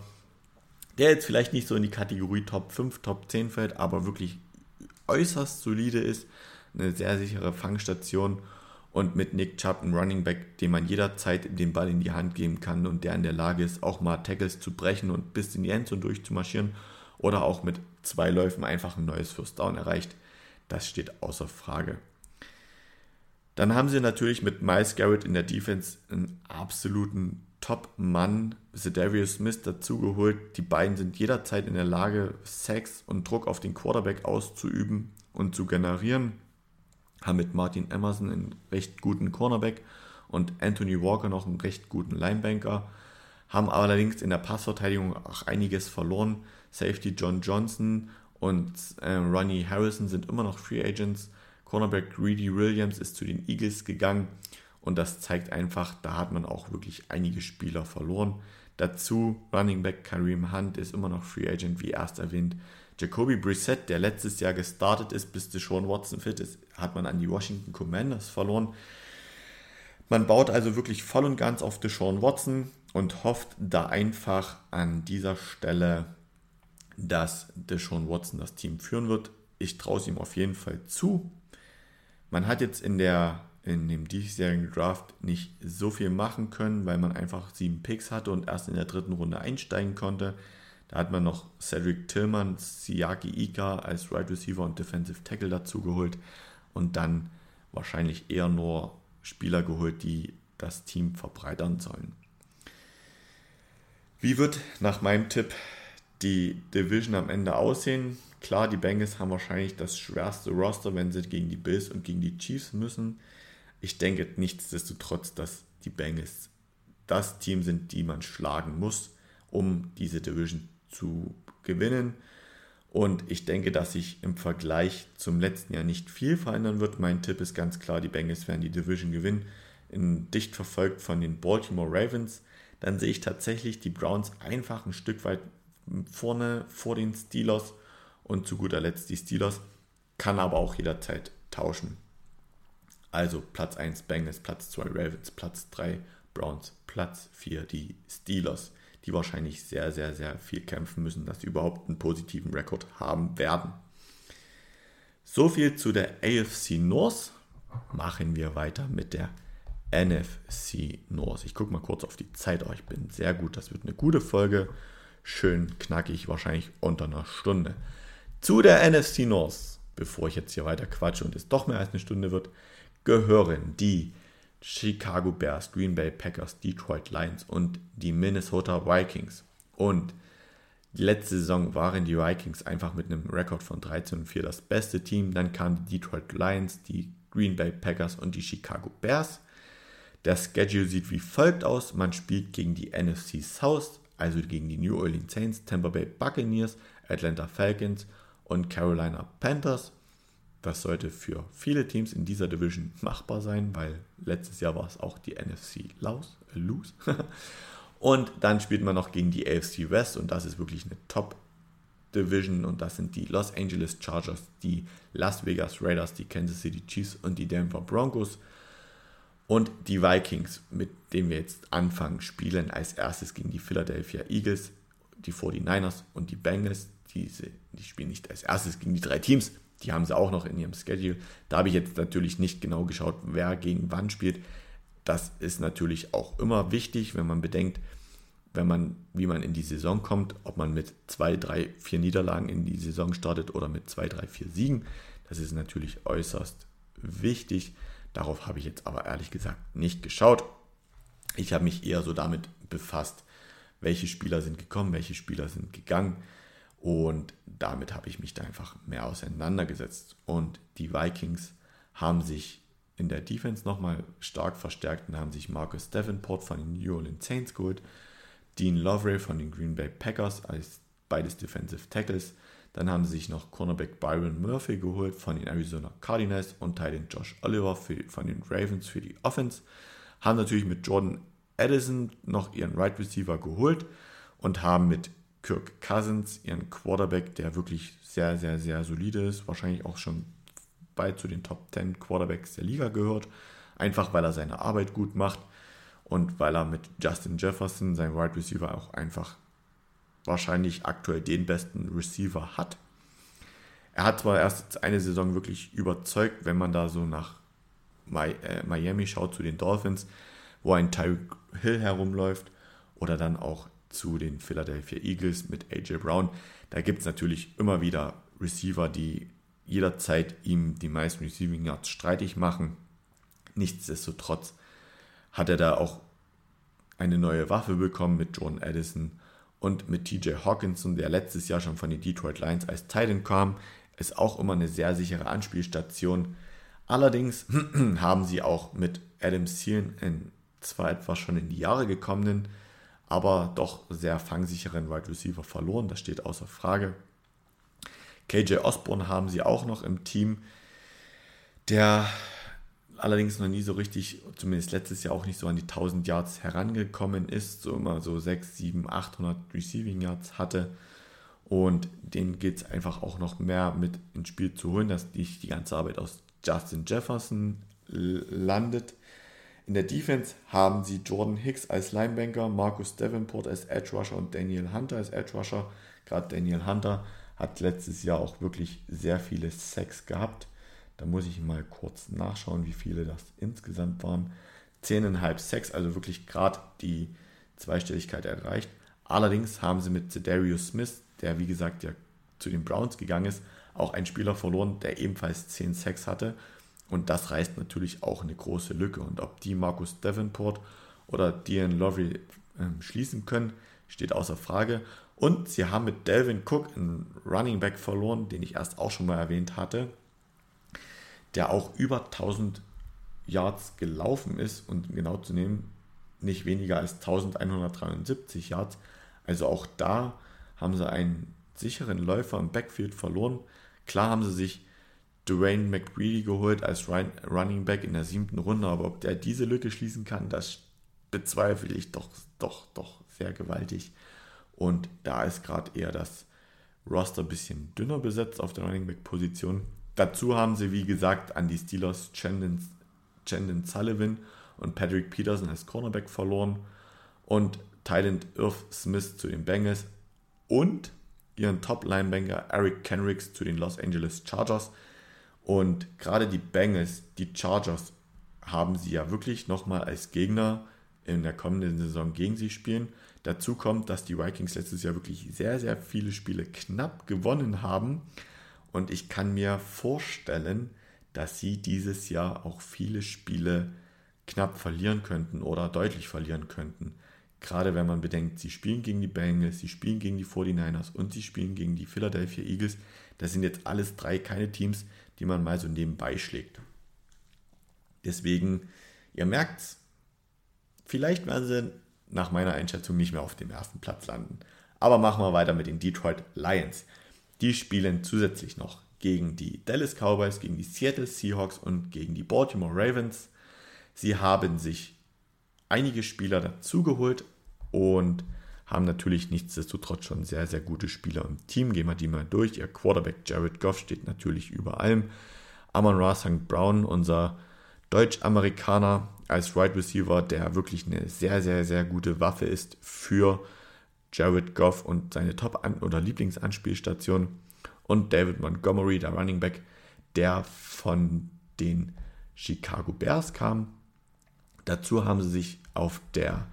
der jetzt vielleicht nicht so in die Kategorie Top 5, Top 10 fällt, aber wirklich äußerst solide ist. Eine sehr sichere Fangstation und mit Nick Chubb einen Running Back, dem man jederzeit den Ball in die Hand geben kann und der in der Lage ist, auch mal Tackles zu brechen und bis in die Endzone durchzumarschieren oder auch mit zwei Läufen einfach ein neues First Down erreicht. Das steht außer Frage. Dann haben sie natürlich mit Miles Garrett in der Defense einen absoluten Top-Mann, Darius Smith, dazugeholt. Die beiden sind jederzeit in der Lage, Sex und Druck auf den Quarterback auszuüben und zu generieren. Haben mit Martin Emerson einen recht guten Cornerback und Anthony Walker noch einen recht guten Linebanker. Haben allerdings in der Passverteidigung auch einiges verloren. Safety John Johnson und äh, Ronnie Harrison sind immer noch Free Agents. Cornerback Greedy Williams ist zu den Eagles gegangen und das zeigt einfach, da hat man auch wirklich einige Spieler verloren. Dazu Running Back Kareem Hunt ist immer noch Free Agent, wie erst erwähnt. Jacoby Brissett, der letztes Jahr gestartet ist, bis Deshaun Watson fit ist, hat man an die Washington Commanders verloren. Man baut also wirklich voll und ganz auf Deshaun Watson und hofft da einfach an dieser Stelle, dass Deshaun Watson das Team führen wird. Ich traue es ihm auf jeden Fall zu. Man hat jetzt in, der, in dem diesjährigen Draft nicht so viel machen können, weil man einfach sieben Picks hatte und erst in der dritten Runde einsteigen konnte. Da hat man noch Cedric Tillman, Siaki Ika als Right Receiver und Defensive Tackle dazu geholt und dann wahrscheinlich eher nur Spieler geholt, die das Team verbreitern sollen. Wie wird nach meinem Tipp die Division am Ende aussehen? Klar, die Bengals haben wahrscheinlich das schwerste Roster, wenn sie gegen die Bills und gegen die Chiefs müssen. Ich denke nichtsdestotrotz, dass die Bengals das Team sind, die man schlagen muss, um diese Division zu gewinnen. Und ich denke, dass sich im Vergleich zum letzten Jahr nicht viel verändern wird. Mein Tipp ist ganz klar, die Bengals werden die Division gewinnen. In, dicht verfolgt von den Baltimore Ravens. Dann sehe ich tatsächlich die Browns einfach ein Stück weit vorne vor den Steelers. Und zu guter Letzt die Steelers. Kann aber auch jederzeit tauschen. Also Platz 1 Bengals, Platz 2 Ravens, Platz 3 Browns, Platz 4 die Steelers die wahrscheinlich sehr, sehr, sehr viel kämpfen müssen, dass sie überhaupt einen positiven Rekord haben werden. So viel zu der AFC North. Machen wir weiter mit der NFC North. Ich gucke mal kurz auf die Zeit. Oh, ich bin sehr gut. Das wird eine gute Folge. Schön knackig, wahrscheinlich unter einer Stunde. Zu der NFC North, bevor ich jetzt hier weiter quatsche und es doch mehr als eine Stunde wird, gehören die Chicago Bears, Green Bay Packers, Detroit Lions und die Minnesota Vikings. Und letzte Saison waren die Vikings einfach mit einem Rekord von 13 und 4 das beste Team. Dann kamen die Detroit Lions, die Green Bay Packers und die Chicago Bears. Der Schedule sieht wie folgt aus. Man spielt gegen die NFC South, also gegen die New Orleans Saints, Tampa Bay Buccaneers, Atlanta Falcons und Carolina Panthers. Das sollte für viele Teams in dieser Division machbar sein, weil letztes Jahr war es auch die NFC Laus, äh, Lose. [LAUGHS] und dann spielt man noch gegen die AFC West und das ist wirklich eine Top Division und das sind die Los Angeles Chargers, die Las Vegas Raiders, die Kansas City Chiefs und die Denver Broncos. Und die Vikings, mit denen wir jetzt anfangen, spielen als erstes gegen die Philadelphia Eagles, die 49ers und die Bengals. Diese, die spielen nicht als erstes gegen die drei Teams, die haben sie auch noch in ihrem Schedule. Da habe ich jetzt natürlich nicht genau geschaut, wer gegen wann spielt. Das ist natürlich auch immer wichtig, wenn man bedenkt, wenn man, wie man in die Saison kommt, ob man mit zwei, drei, vier Niederlagen in die Saison startet oder mit zwei, drei, vier Siegen. Das ist natürlich äußerst wichtig. Darauf habe ich jetzt aber ehrlich gesagt nicht geschaut. Ich habe mich eher so damit befasst, welche Spieler sind gekommen, welche Spieler sind gegangen. Und damit habe ich mich da einfach mehr auseinandergesetzt. Und die Vikings haben sich in der Defense nochmal stark verstärkt und haben sich Marcus Davenport von den New Orleans Saints geholt, Dean Lovray von den Green Bay Packers als beides Defensive Tackles. Dann haben sie sich noch Cornerback Byron Murphy geholt von den Arizona Cardinals und Titan Josh Oliver für, von den Ravens für die Offense. Haben natürlich mit Jordan Addison noch ihren Right Receiver geholt und haben mit Kirk Cousins, ihren Quarterback, der wirklich sehr, sehr, sehr solide ist, wahrscheinlich auch schon bald zu den Top 10 Quarterbacks der Liga gehört, einfach weil er seine Arbeit gut macht und weil er mit Justin Jefferson, seinem Wide Receiver, auch einfach wahrscheinlich aktuell den besten Receiver hat. Er hat zwar erst eine Saison wirklich überzeugt, wenn man da so nach äh, Miami schaut zu den Dolphins, wo ein Tyreek Hill herumläuft oder dann auch zu den Philadelphia Eagles mit AJ Brown. Da gibt es natürlich immer wieder Receiver, die jederzeit ihm die meisten Receiving Yards streitig machen. Nichtsdestotrotz hat er da auch eine neue Waffe bekommen mit Jordan Addison und mit TJ Hawkinson, der letztes Jahr schon von den Detroit Lions als Titan kam. Ist auch immer eine sehr sichere Anspielstation. Allerdings [CLEARS THROAT] haben sie auch mit Adam Thielen einen zwar etwas schon in die Jahre gekommenen aber doch sehr fangsicheren Wide Receiver verloren. Das steht außer Frage. KJ Osborne haben sie auch noch im Team, der allerdings noch nie so richtig, zumindest letztes Jahr auch nicht so an die 1000 Yards herangekommen ist, so immer so 6, 7, 800 Receiving Yards hatte. Und den geht es einfach auch noch mehr mit ins Spiel zu holen, dass nicht die ganze Arbeit aus Justin Jefferson landet. In der Defense haben sie Jordan Hicks als Linebanker, Marcus Davenport als Edge Rusher und Daniel Hunter als Edge Rusher. Gerade Daniel Hunter hat letztes Jahr auch wirklich sehr viele Sacks gehabt. Da muss ich mal kurz nachschauen, wie viele das insgesamt waren. 10,5 Sacks, also wirklich gerade die Zweistelligkeit erreicht. Allerdings haben sie mit Cedarius Smith, der wie gesagt ja zu den Browns gegangen ist, auch einen Spieler verloren, der ebenfalls 10 Sacks hatte. Und das reißt natürlich auch eine große Lücke. Und ob die Markus Davenport oder Dean Lowry äh, schließen können, steht außer Frage. Und sie haben mit Delvin Cook einen Running Back verloren, den ich erst auch schon mal erwähnt hatte, der auch über 1000 Yards gelaufen ist und genau zu nehmen nicht weniger als 1173 Yards. Also auch da haben sie einen sicheren Läufer im Backfield verloren. Klar haben sie sich Dwayne McBreedy geholt als Running Back in der siebten Runde, aber ob der diese Lücke schließen kann, das bezweifle ich doch, doch, doch sehr gewaltig. Und da ist gerade eher das Roster ein bisschen dünner besetzt auf der Running Back Position. Dazu haben sie, wie gesagt, an die Steelers Chandon, Chandon Sullivan und Patrick Peterson als Cornerback verloren und Thailand Irv Smith zu den Bengals und ihren Top-Linebanker Eric Kenricks zu den Los Angeles Chargers. Und gerade die Bengals, die Chargers, haben sie ja wirklich nochmal als Gegner in der kommenden Saison gegen sie spielen. Dazu kommt, dass die Vikings letztes Jahr wirklich sehr, sehr viele Spiele knapp gewonnen haben. Und ich kann mir vorstellen, dass sie dieses Jahr auch viele Spiele knapp verlieren könnten oder deutlich verlieren könnten. Gerade wenn man bedenkt, sie spielen gegen die Bengals, sie spielen gegen die 49ers und sie spielen gegen die Philadelphia Eagles. Das sind jetzt alles drei keine Teams, die man mal so nebenbei schlägt. Deswegen, ihr merkt, vielleicht werden sie nach meiner Einschätzung nicht mehr auf dem ersten Platz landen. Aber machen wir weiter mit den Detroit Lions. Die spielen zusätzlich noch gegen die Dallas Cowboys, gegen die Seattle Seahawks und gegen die Baltimore Ravens. Sie haben sich einige Spieler dazugeholt und haben natürlich nichtsdestotrotz schon sehr, sehr gute Spieler im Team. Gehen wir die mal durch. Ihr Quarterback Jared Goff steht natürlich über allem. Amon Ra St. Brown, unser Deutsch-Amerikaner als right Receiver, der wirklich eine sehr, sehr, sehr gute Waffe ist für Jared Goff und seine Top- oder Lieblingsanspielstation. Und David Montgomery, der Running Back, der von den Chicago Bears kam, Dazu haben sie sich auf der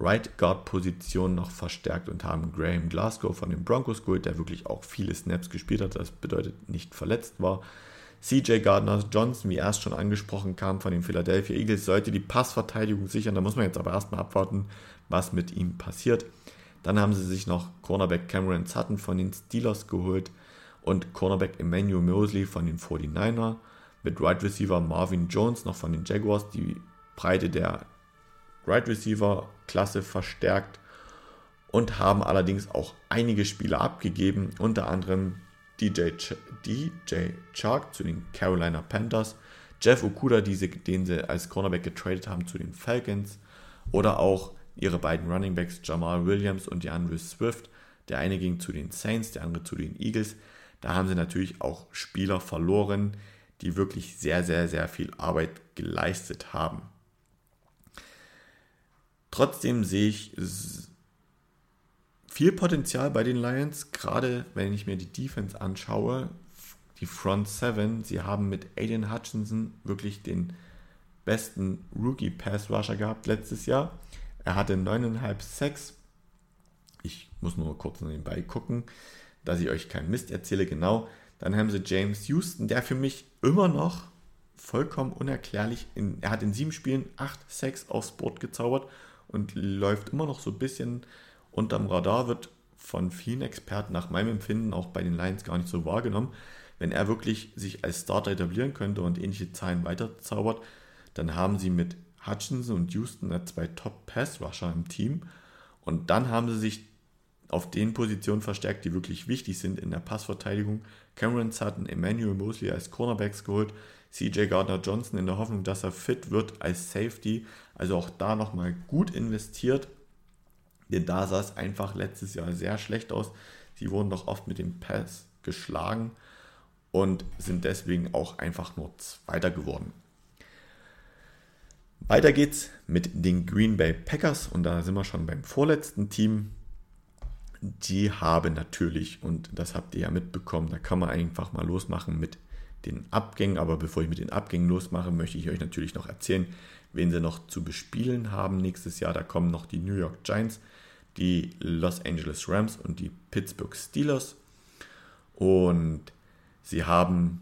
Right Guard Position noch verstärkt und haben Graham Glasgow von den Broncos geholt, der wirklich auch viele Snaps gespielt hat, das bedeutet nicht verletzt war. CJ Gardner Johnson, wie erst schon angesprochen, kam von den Philadelphia Eagles, sollte die Passverteidigung sichern. Da muss man jetzt aber erstmal abwarten, was mit ihm passiert. Dann haben sie sich noch Cornerback Cameron Sutton von den Steelers geholt und Cornerback Emmanuel Mosley von den 49er. Mit Right Receiver Marvin Jones noch von den Jaguars, die Breite der Right Receiver Klasse verstärkt und haben allerdings auch einige Spieler abgegeben, unter anderem DJ, Ch DJ Chark zu den Carolina Panthers, Jeff Okuda, diese, den sie als Cornerback getradet haben, zu den Falcons oder auch ihre beiden Running Backs Jamal Williams und DeAndre Swift. Der eine ging zu den Saints, der andere zu den Eagles. Da haben sie natürlich auch Spieler verloren, die wirklich sehr, sehr, sehr viel Arbeit geleistet haben. Trotzdem sehe ich viel Potenzial bei den Lions, gerade wenn ich mir die Defense anschaue. Die Front Seven, sie haben mit Aiden Hutchinson wirklich den besten Rookie Pass Rusher gehabt letztes Jahr. Er hatte 9,5 Sacks. Ich muss nur kurz nebenbei gucken, dass ich euch keinen Mist erzähle. Genau. Dann haben sie James Houston, der für mich immer noch vollkommen unerklärlich, in, er hat in sieben Spielen 8 Sacks aufs Board gezaubert und läuft immer noch so ein bisschen unterm Radar, wird von vielen Experten nach meinem Empfinden auch bei den Lions gar nicht so wahrgenommen. Wenn er wirklich sich als Starter etablieren könnte und ähnliche Zahlen weiterzaubert, dann haben sie mit Hutchinson und Houston zwei Top-Pass-Rusher im Team. Und dann haben sie sich auf den Positionen verstärkt, die wirklich wichtig sind in der Passverteidigung. Cameron Sutton, Emmanuel Mosley als Cornerbacks geholt, CJ Gardner Johnson in der Hoffnung, dass er fit wird als Safety. Also auch da nochmal gut investiert. Denn da sah es einfach letztes Jahr sehr schlecht aus. Sie wurden doch oft mit dem Pass geschlagen und sind deswegen auch einfach nur Zweiter geworden. Weiter geht's mit den Green Bay Packers und da sind wir schon beim vorletzten Team. Die haben natürlich, und das habt ihr ja mitbekommen, da kann man einfach mal losmachen mit den Abgängen. Aber bevor ich mit den Abgängen losmache, möchte ich euch natürlich noch erzählen, wen sie noch zu bespielen haben nächstes Jahr. Da kommen noch die New York Giants, die Los Angeles Rams und die Pittsburgh Steelers. Und sie haben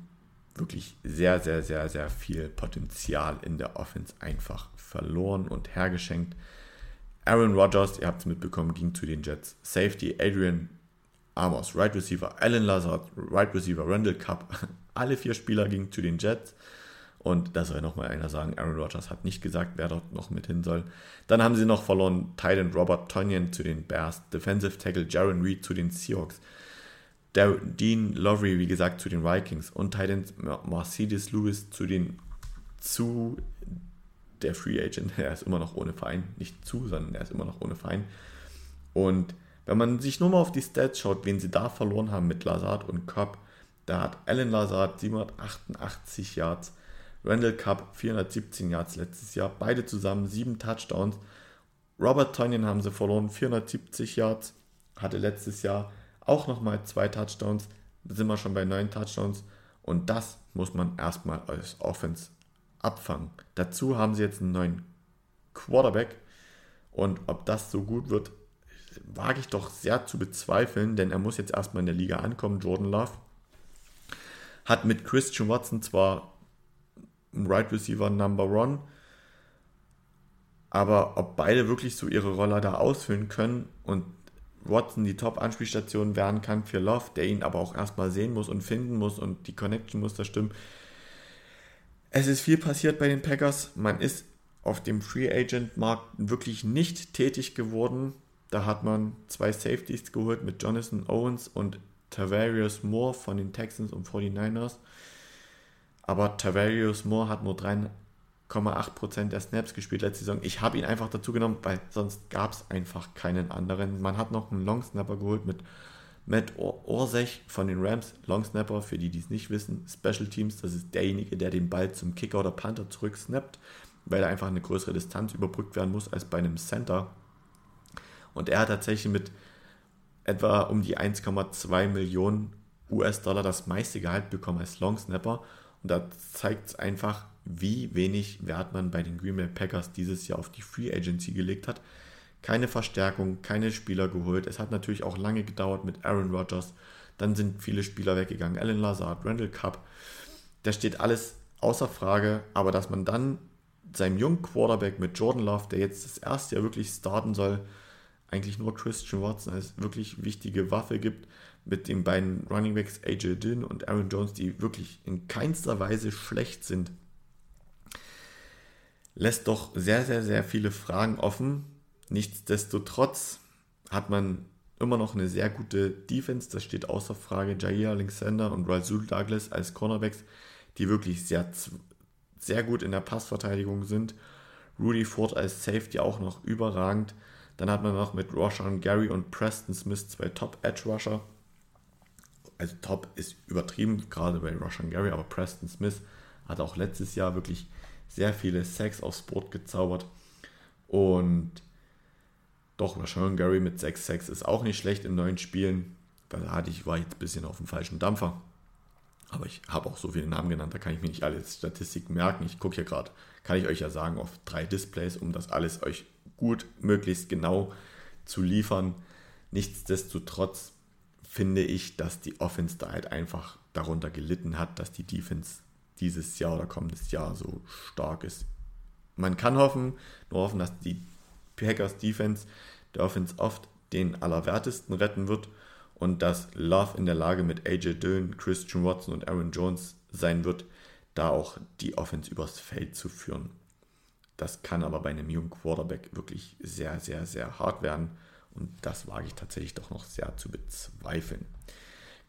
wirklich sehr, sehr, sehr, sehr viel Potenzial in der Offense einfach verloren und hergeschenkt. Aaron Rodgers, ihr habt es mitbekommen, ging zu den Jets. Safety Adrian Amos, Right Receiver Alan Lazard, Right Receiver Randall Cup. Alle vier Spieler gingen zu den Jets. Und da soll nochmal einer sagen, Aaron Rodgers hat nicht gesagt, wer dort noch mit hin soll. Dann haben sie noch verloren Titan Robert Tonyan zu den Bears, Defensive Tackle Jaron Reed zu den Seahawks, der Dean Lowry, wie gesagt, zu den Vikings und Titan Mercedes Lewis zu den zu der Free Agent. [LAUGHS] Er ist immer noch ohne Verein, nicht zu, sondern er ist immer noch ohne Verein. Und wenn man sich nur mal auf die Stats schaut, wen sie da verloren haben mit Lazard und Cobb, da hat Alan Lazard 788 Yards, Randall Cup 417 Yards letztes Jahr, beide zusammen 7 Touchdowns. Robert Tonyan haben sie verloren, 470 Yards, hatte letztes Jahr auch nochmal zwei Touchdowns, da sind wir schon bei 9 Touchdowns und das muss man erstmal als Offense abfangen. Dazu haben sie jetzt einen neuen Quarterback und ob das so gut wird, wage ich doch sehr zu bezweifeln, denn er muss jetzt erstmal in der Liga ankommen. Jordan Love hat mit Christian Watson zwar Right Receiver Number One. Aber ob beide wirklich so ihre Rolle da ausfüllen können und Watson die Top-Anspielstation werden kann für Love, der ihn aber auch erstmal sehen muss und finden muss und die Connection muss da stimmen. Es ist viel passiert bei den Packers. Man ist auf dem Free Agent Markt wirklich nicht tätig geworden. Da hat man zwei Safeties geholt mit Jonathan Owens und Tavarius Moore von den Texans und 49ers. Aber Tavarius Moore hat nur 3,8% der Snaps gespielt letzte Saison. Ich habe ihn einfach dazu genommen, weil sonst gab es einfach keinen anderen. Man hat noch einen Long Snapper geholt mit Matt Orsech von den Rams. Long Snapper, für die, die es nicht wissen, Special Teams, das ist derjenige, der den Ball zum Kicker oder Panther zurücksnappt, weil er einfach eine größere Distanz überbrückt werden muss als bei einem Center. Und er hat tatsächlich mit etwa um die 1,2 Millionen US-Dollar das meiste Gehalt bekommen als Long Snapper und da zeigt es einfach, wie wenig Wert man bei den Green Bay Packers dieses Jahr auf die Free Agency gelegt hat. Keine Verstärkung, keine Spieler geholt. Es hat natürlich auch lange gedauert mit Aaron Rodgers. Dann sind viele Spieler weggegangen. Alan Lazard, Randall Cup. Da steht alles außer Frage. Aber dass man dann seinem jungen Quarterback mit Jordan Love, der jetzt das erste Jahr wirklich starten soll, eigentlich nur Christian Watson als wirklich wichtige Waffe gibt, mit den beiden Running Backs AJ Dillon und Aaron Jones, die wirklich in keinster Weise schlecht sind, lässt doch sehr, sehr, sehr viele Fragen offen. Nichtsdestotrotz hat man immer noch eine sehr gute Defense, das steht außer Frage. Jair Alexander und Razul Douglas als Cornerbacks, die wirklich sehr, sehr gut in der Passverteidigung sind. Rudy Ford als Safety auch noch überragend. Dann hat man noch mit Roshan Gary und Preston Smith zwei Top-Edge-Rusher also top ist übertrieben, gerade bei Roshan Gary, aber Preston Smith hat auch letztes Jahr wirklich sehr viele Sacks aufs Board gezaubert. Und doch, Roshan Gary mit 6 Sacks ist auch nicht schlecht in neun Spielen. Da hatte ich, war ich ein bisschen auf dem falschen Dampfer. Aber ich habe auch so viele Namen genannt, da kann ich mir nicht alle Statistiken merken. Ich gucke hier gerade, kann ich euch ja sagen, auf drei Displays, um das alles euch gut, möglichst genau zu liefern. Nichtsdestotrotz finde ich, dass die Offense da halt einfach darunter gelitten hat, dass die Defense dieses Jahr oder kommendes Jahr so stark ist. Man kann hoffen, nur hoffen, dass die Packers Defense der Offense oft den Allerwertesten retten wird und dass Love in der Lage mit AJ Dillon, Christian Watson und Aaron Jones sein wird, da auch die Offense übers Feld zu führen. Das kann aber bei einem jungen Quarterback wirklich sehr, sehr, sehr hart werden. Und das wage ich tatsächlich doch noch sehr zu bezweifeln.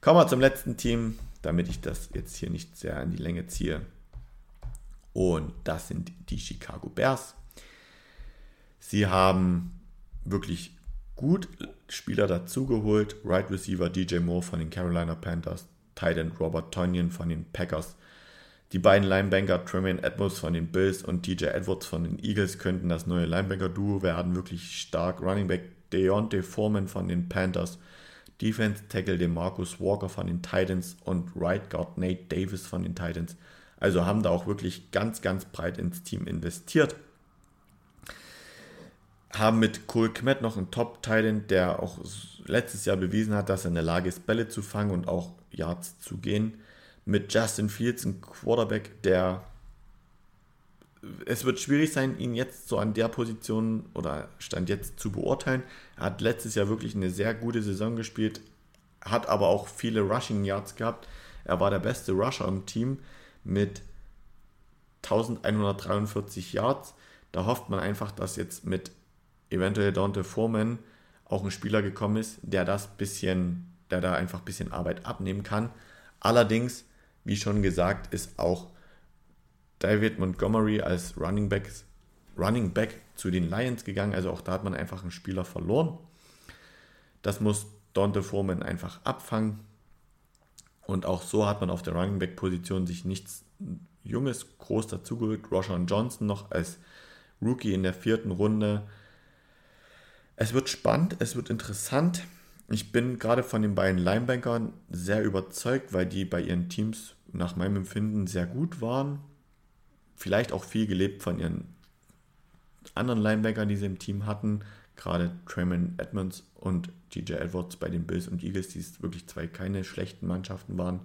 Kommen wir zum letzten Team, damit ich das jetzt hier nicht sehr in die Länge ziehe. Und das sind die Chicago Bears. Sie haben wirklich gut Spieler dazugeholt. Right Receiver DJ Moore von den Carolina Panthers, Tight End Robert Tonyan von den Packers. Die beiden Linebanker Tremaine Edmonds von den Bills und DJ Edwards von den Eagles könnten das neue Linebanker-Duo werden. Wirklich stark. Running Back Deontay Foreman von den Panthers, Defense Tackle den Marcus Walker von den Titans und Right Guard Nate Davis von den Titans. Also haben da auch wirklich ganz, ganz breit ins Team investiert. Haben mit Cole Kmet noch einen Top-Titan, der auch letztes Jahr bewiesen hat, dass er in der Lage ist, Bälle zu fangen und auch Yards zu gehen. Mit Justin Fields, ein Quarterback, der es wird schwierig sein, ihn jetzt so an der Position oder Stand jetzt zu beurteilen. Er hat letztes Jahr wirklich eine sehr gute Saison gespielt, hat aber auch viele Rushing Yards gehabt. Er war der beste Rusher im Team mit 1143 Yards. Da hofft man einfach, dass jetzt mit eventuell Dante Foreman auch ein Spieler gekommen ist, der das bisschen, der da einfach ein bisschen Arbeit abnehmen kann. Allerdings, wie schon gesagt, ist auch David Montgomery als Running Back, Running Back zu den Lions gegangen. Also auch da hat man einfach einen Spieler verloren. Das muss Dante Foreman einfach abfangen. Und auch so hat man auf der Running Back Position sich nichts Junges groß dazugeholt. Roshan Johnson noch als Rookie in der vierten Runde. Es wird spannend, es wird interessant. Ich bin gerade von den beiden Linebackern sehr überzeugt, weil die bei ihren Teams nach meinem Empfinden sehr gut waren vielleicht auch viel gelebt von ihren anderen Linebackern, die sie im Team hatten. Gerade Trayman Edmonds und DJ Edwards bei den Bills und Eagles, die wirklich zwei keine schlechten Mannschaften waren.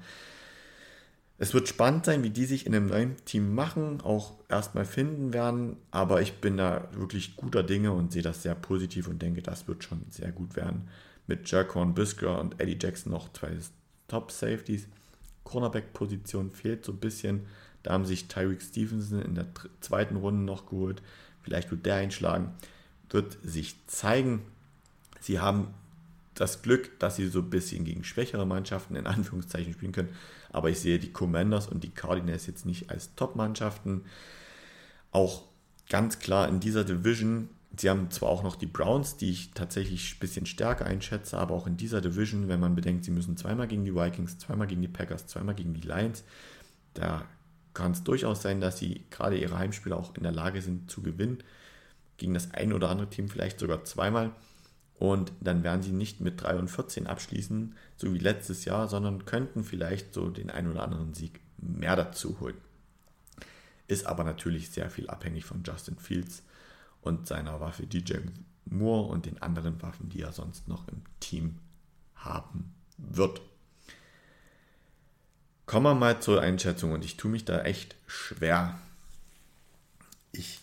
Es wird spannend sein, wie die sich in einem neuen Team machen, auch erstmal finden werden, aber ich bin da wirklich guter Dinge und sehe das sehr positiv und denke, das wird schon sehr gut werden. Mit Jerkon Bisker und Eddie Jackson noch zwei Top-Safeties. Cornerback-Position fehlt so ein bisschen, da haben sich Tyreek Stevenson in der zweiten Runde noch geholt. Vielleicht wird der einschlagen. Wird sich zeigen. Sie haben das Glück, dass sie so ein bisschen gegen schwächere Mannschaften in Anführungszeichen spielen können. Aber ich sehe die Commanders und die Cardinals jetzt nicht als Top-Mannschaften. Auch ganz klar in dieser Division. Sie haben zwar auch noch die Browns, die ich tatsächlich ein bisschen stärker einschätze, aber auch in dieser Division, wenn man bedenkt, sie müssen zweimal gegen die Vikings, zweimal gegen die Packers, zweimal gegen die Lions, da kann es durchaus sein, dass sie gerade ihre Heimspiele auch in der Lage sind zu gewinnen. Gegen das ein oder andere Team vielleicht sogar zweimal. Und dann werden sie nicht mit 3 und 14 abschließen, so wie letztes Jahr, sondern könnten vielleicht so den ein oder anderen Sieg mehr dazu holen. Ist aber natürlich sehr viel abhängig von Justin Fields und seiner Waffe DJ Moore und den anderen Waffen, die er sonst noch im Team haben wird. Kommen wir mal zur Einschätzung und ich tue mich da echt schwer. Ich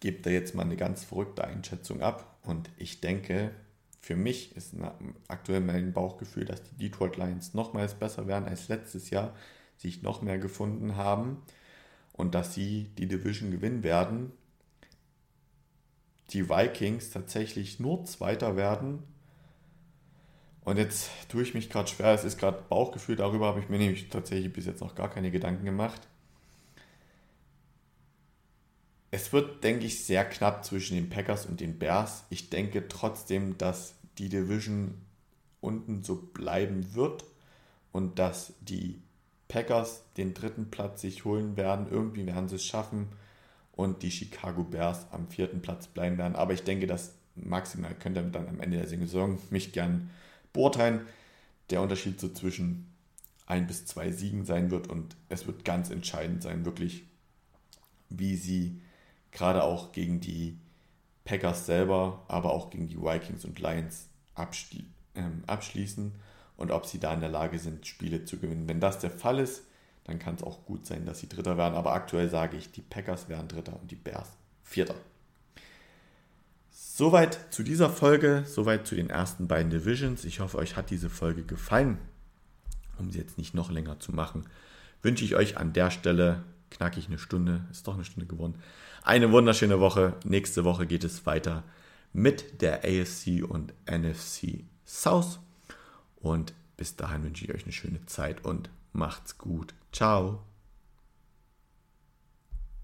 gebe da jetzt mal eine ganz verrückte Einschätzung ab und ich denke, für mich ist aktuell mein Bauchgefühl, dass die Detroit Lions nochmals besser werden als letztes Jahr, sich noch mehr gefunden haben und dass sie die Division gewinnen werden. Die Vikings tatsächlich nur Zweiter werden und jetzt tue ich mich gerade schwer, es ist gerade Bauchgefühl, darüber habe ich mir nämlich tatsächlich bis jetzt noch gar keine Gedanken gemacht. Es wird, denke ich, sehr knapp zwischen den Packers und den Bears. Ich denke trotzdem, dass die Division unten so bleiben wird und dass die Packers den dritten Platz sich holen werden. Irgendwie werden sie es schaffen und die Chicago Bears am vierten Platz bleiben werden. Aber ich denke, dass maximal könnte dann am Ende der Saison mich gern beurteilen. Der Unterschied so zwischen ein bis zwei Siegen sein wird und es wird ganz entscheidend sein, wirklich, wie sie gerade auch gegen die Packers selber, aber auch gegen die Vikings und Lions abschli ähm, abschließen und ob sie da in der Lage sind, Spiele zu gewinnen. Wenn das der Fall ist, dann kann es auch gut sein, dass sie Dritter werden. Aber aktuell sage ich, die Packers werden Dritter und die Bears Vierter. Soweit zu dieser Folge, soweit zu den ersten beiden Divisions. Ich hoffe, euch hat diese Folge gefallen. Um sie jetzt nicht noch länger zu machen, wünsche ich euch an der Stelle knackig eine Stunde, ist doch eine Stunde geworden, eine wunderschöne Woche. Nächste Woche geht es weiter mit der AFC und NFC South. Und bis dahin wünsche ich euch eine schöne Zeit und macht's gut. Ciao.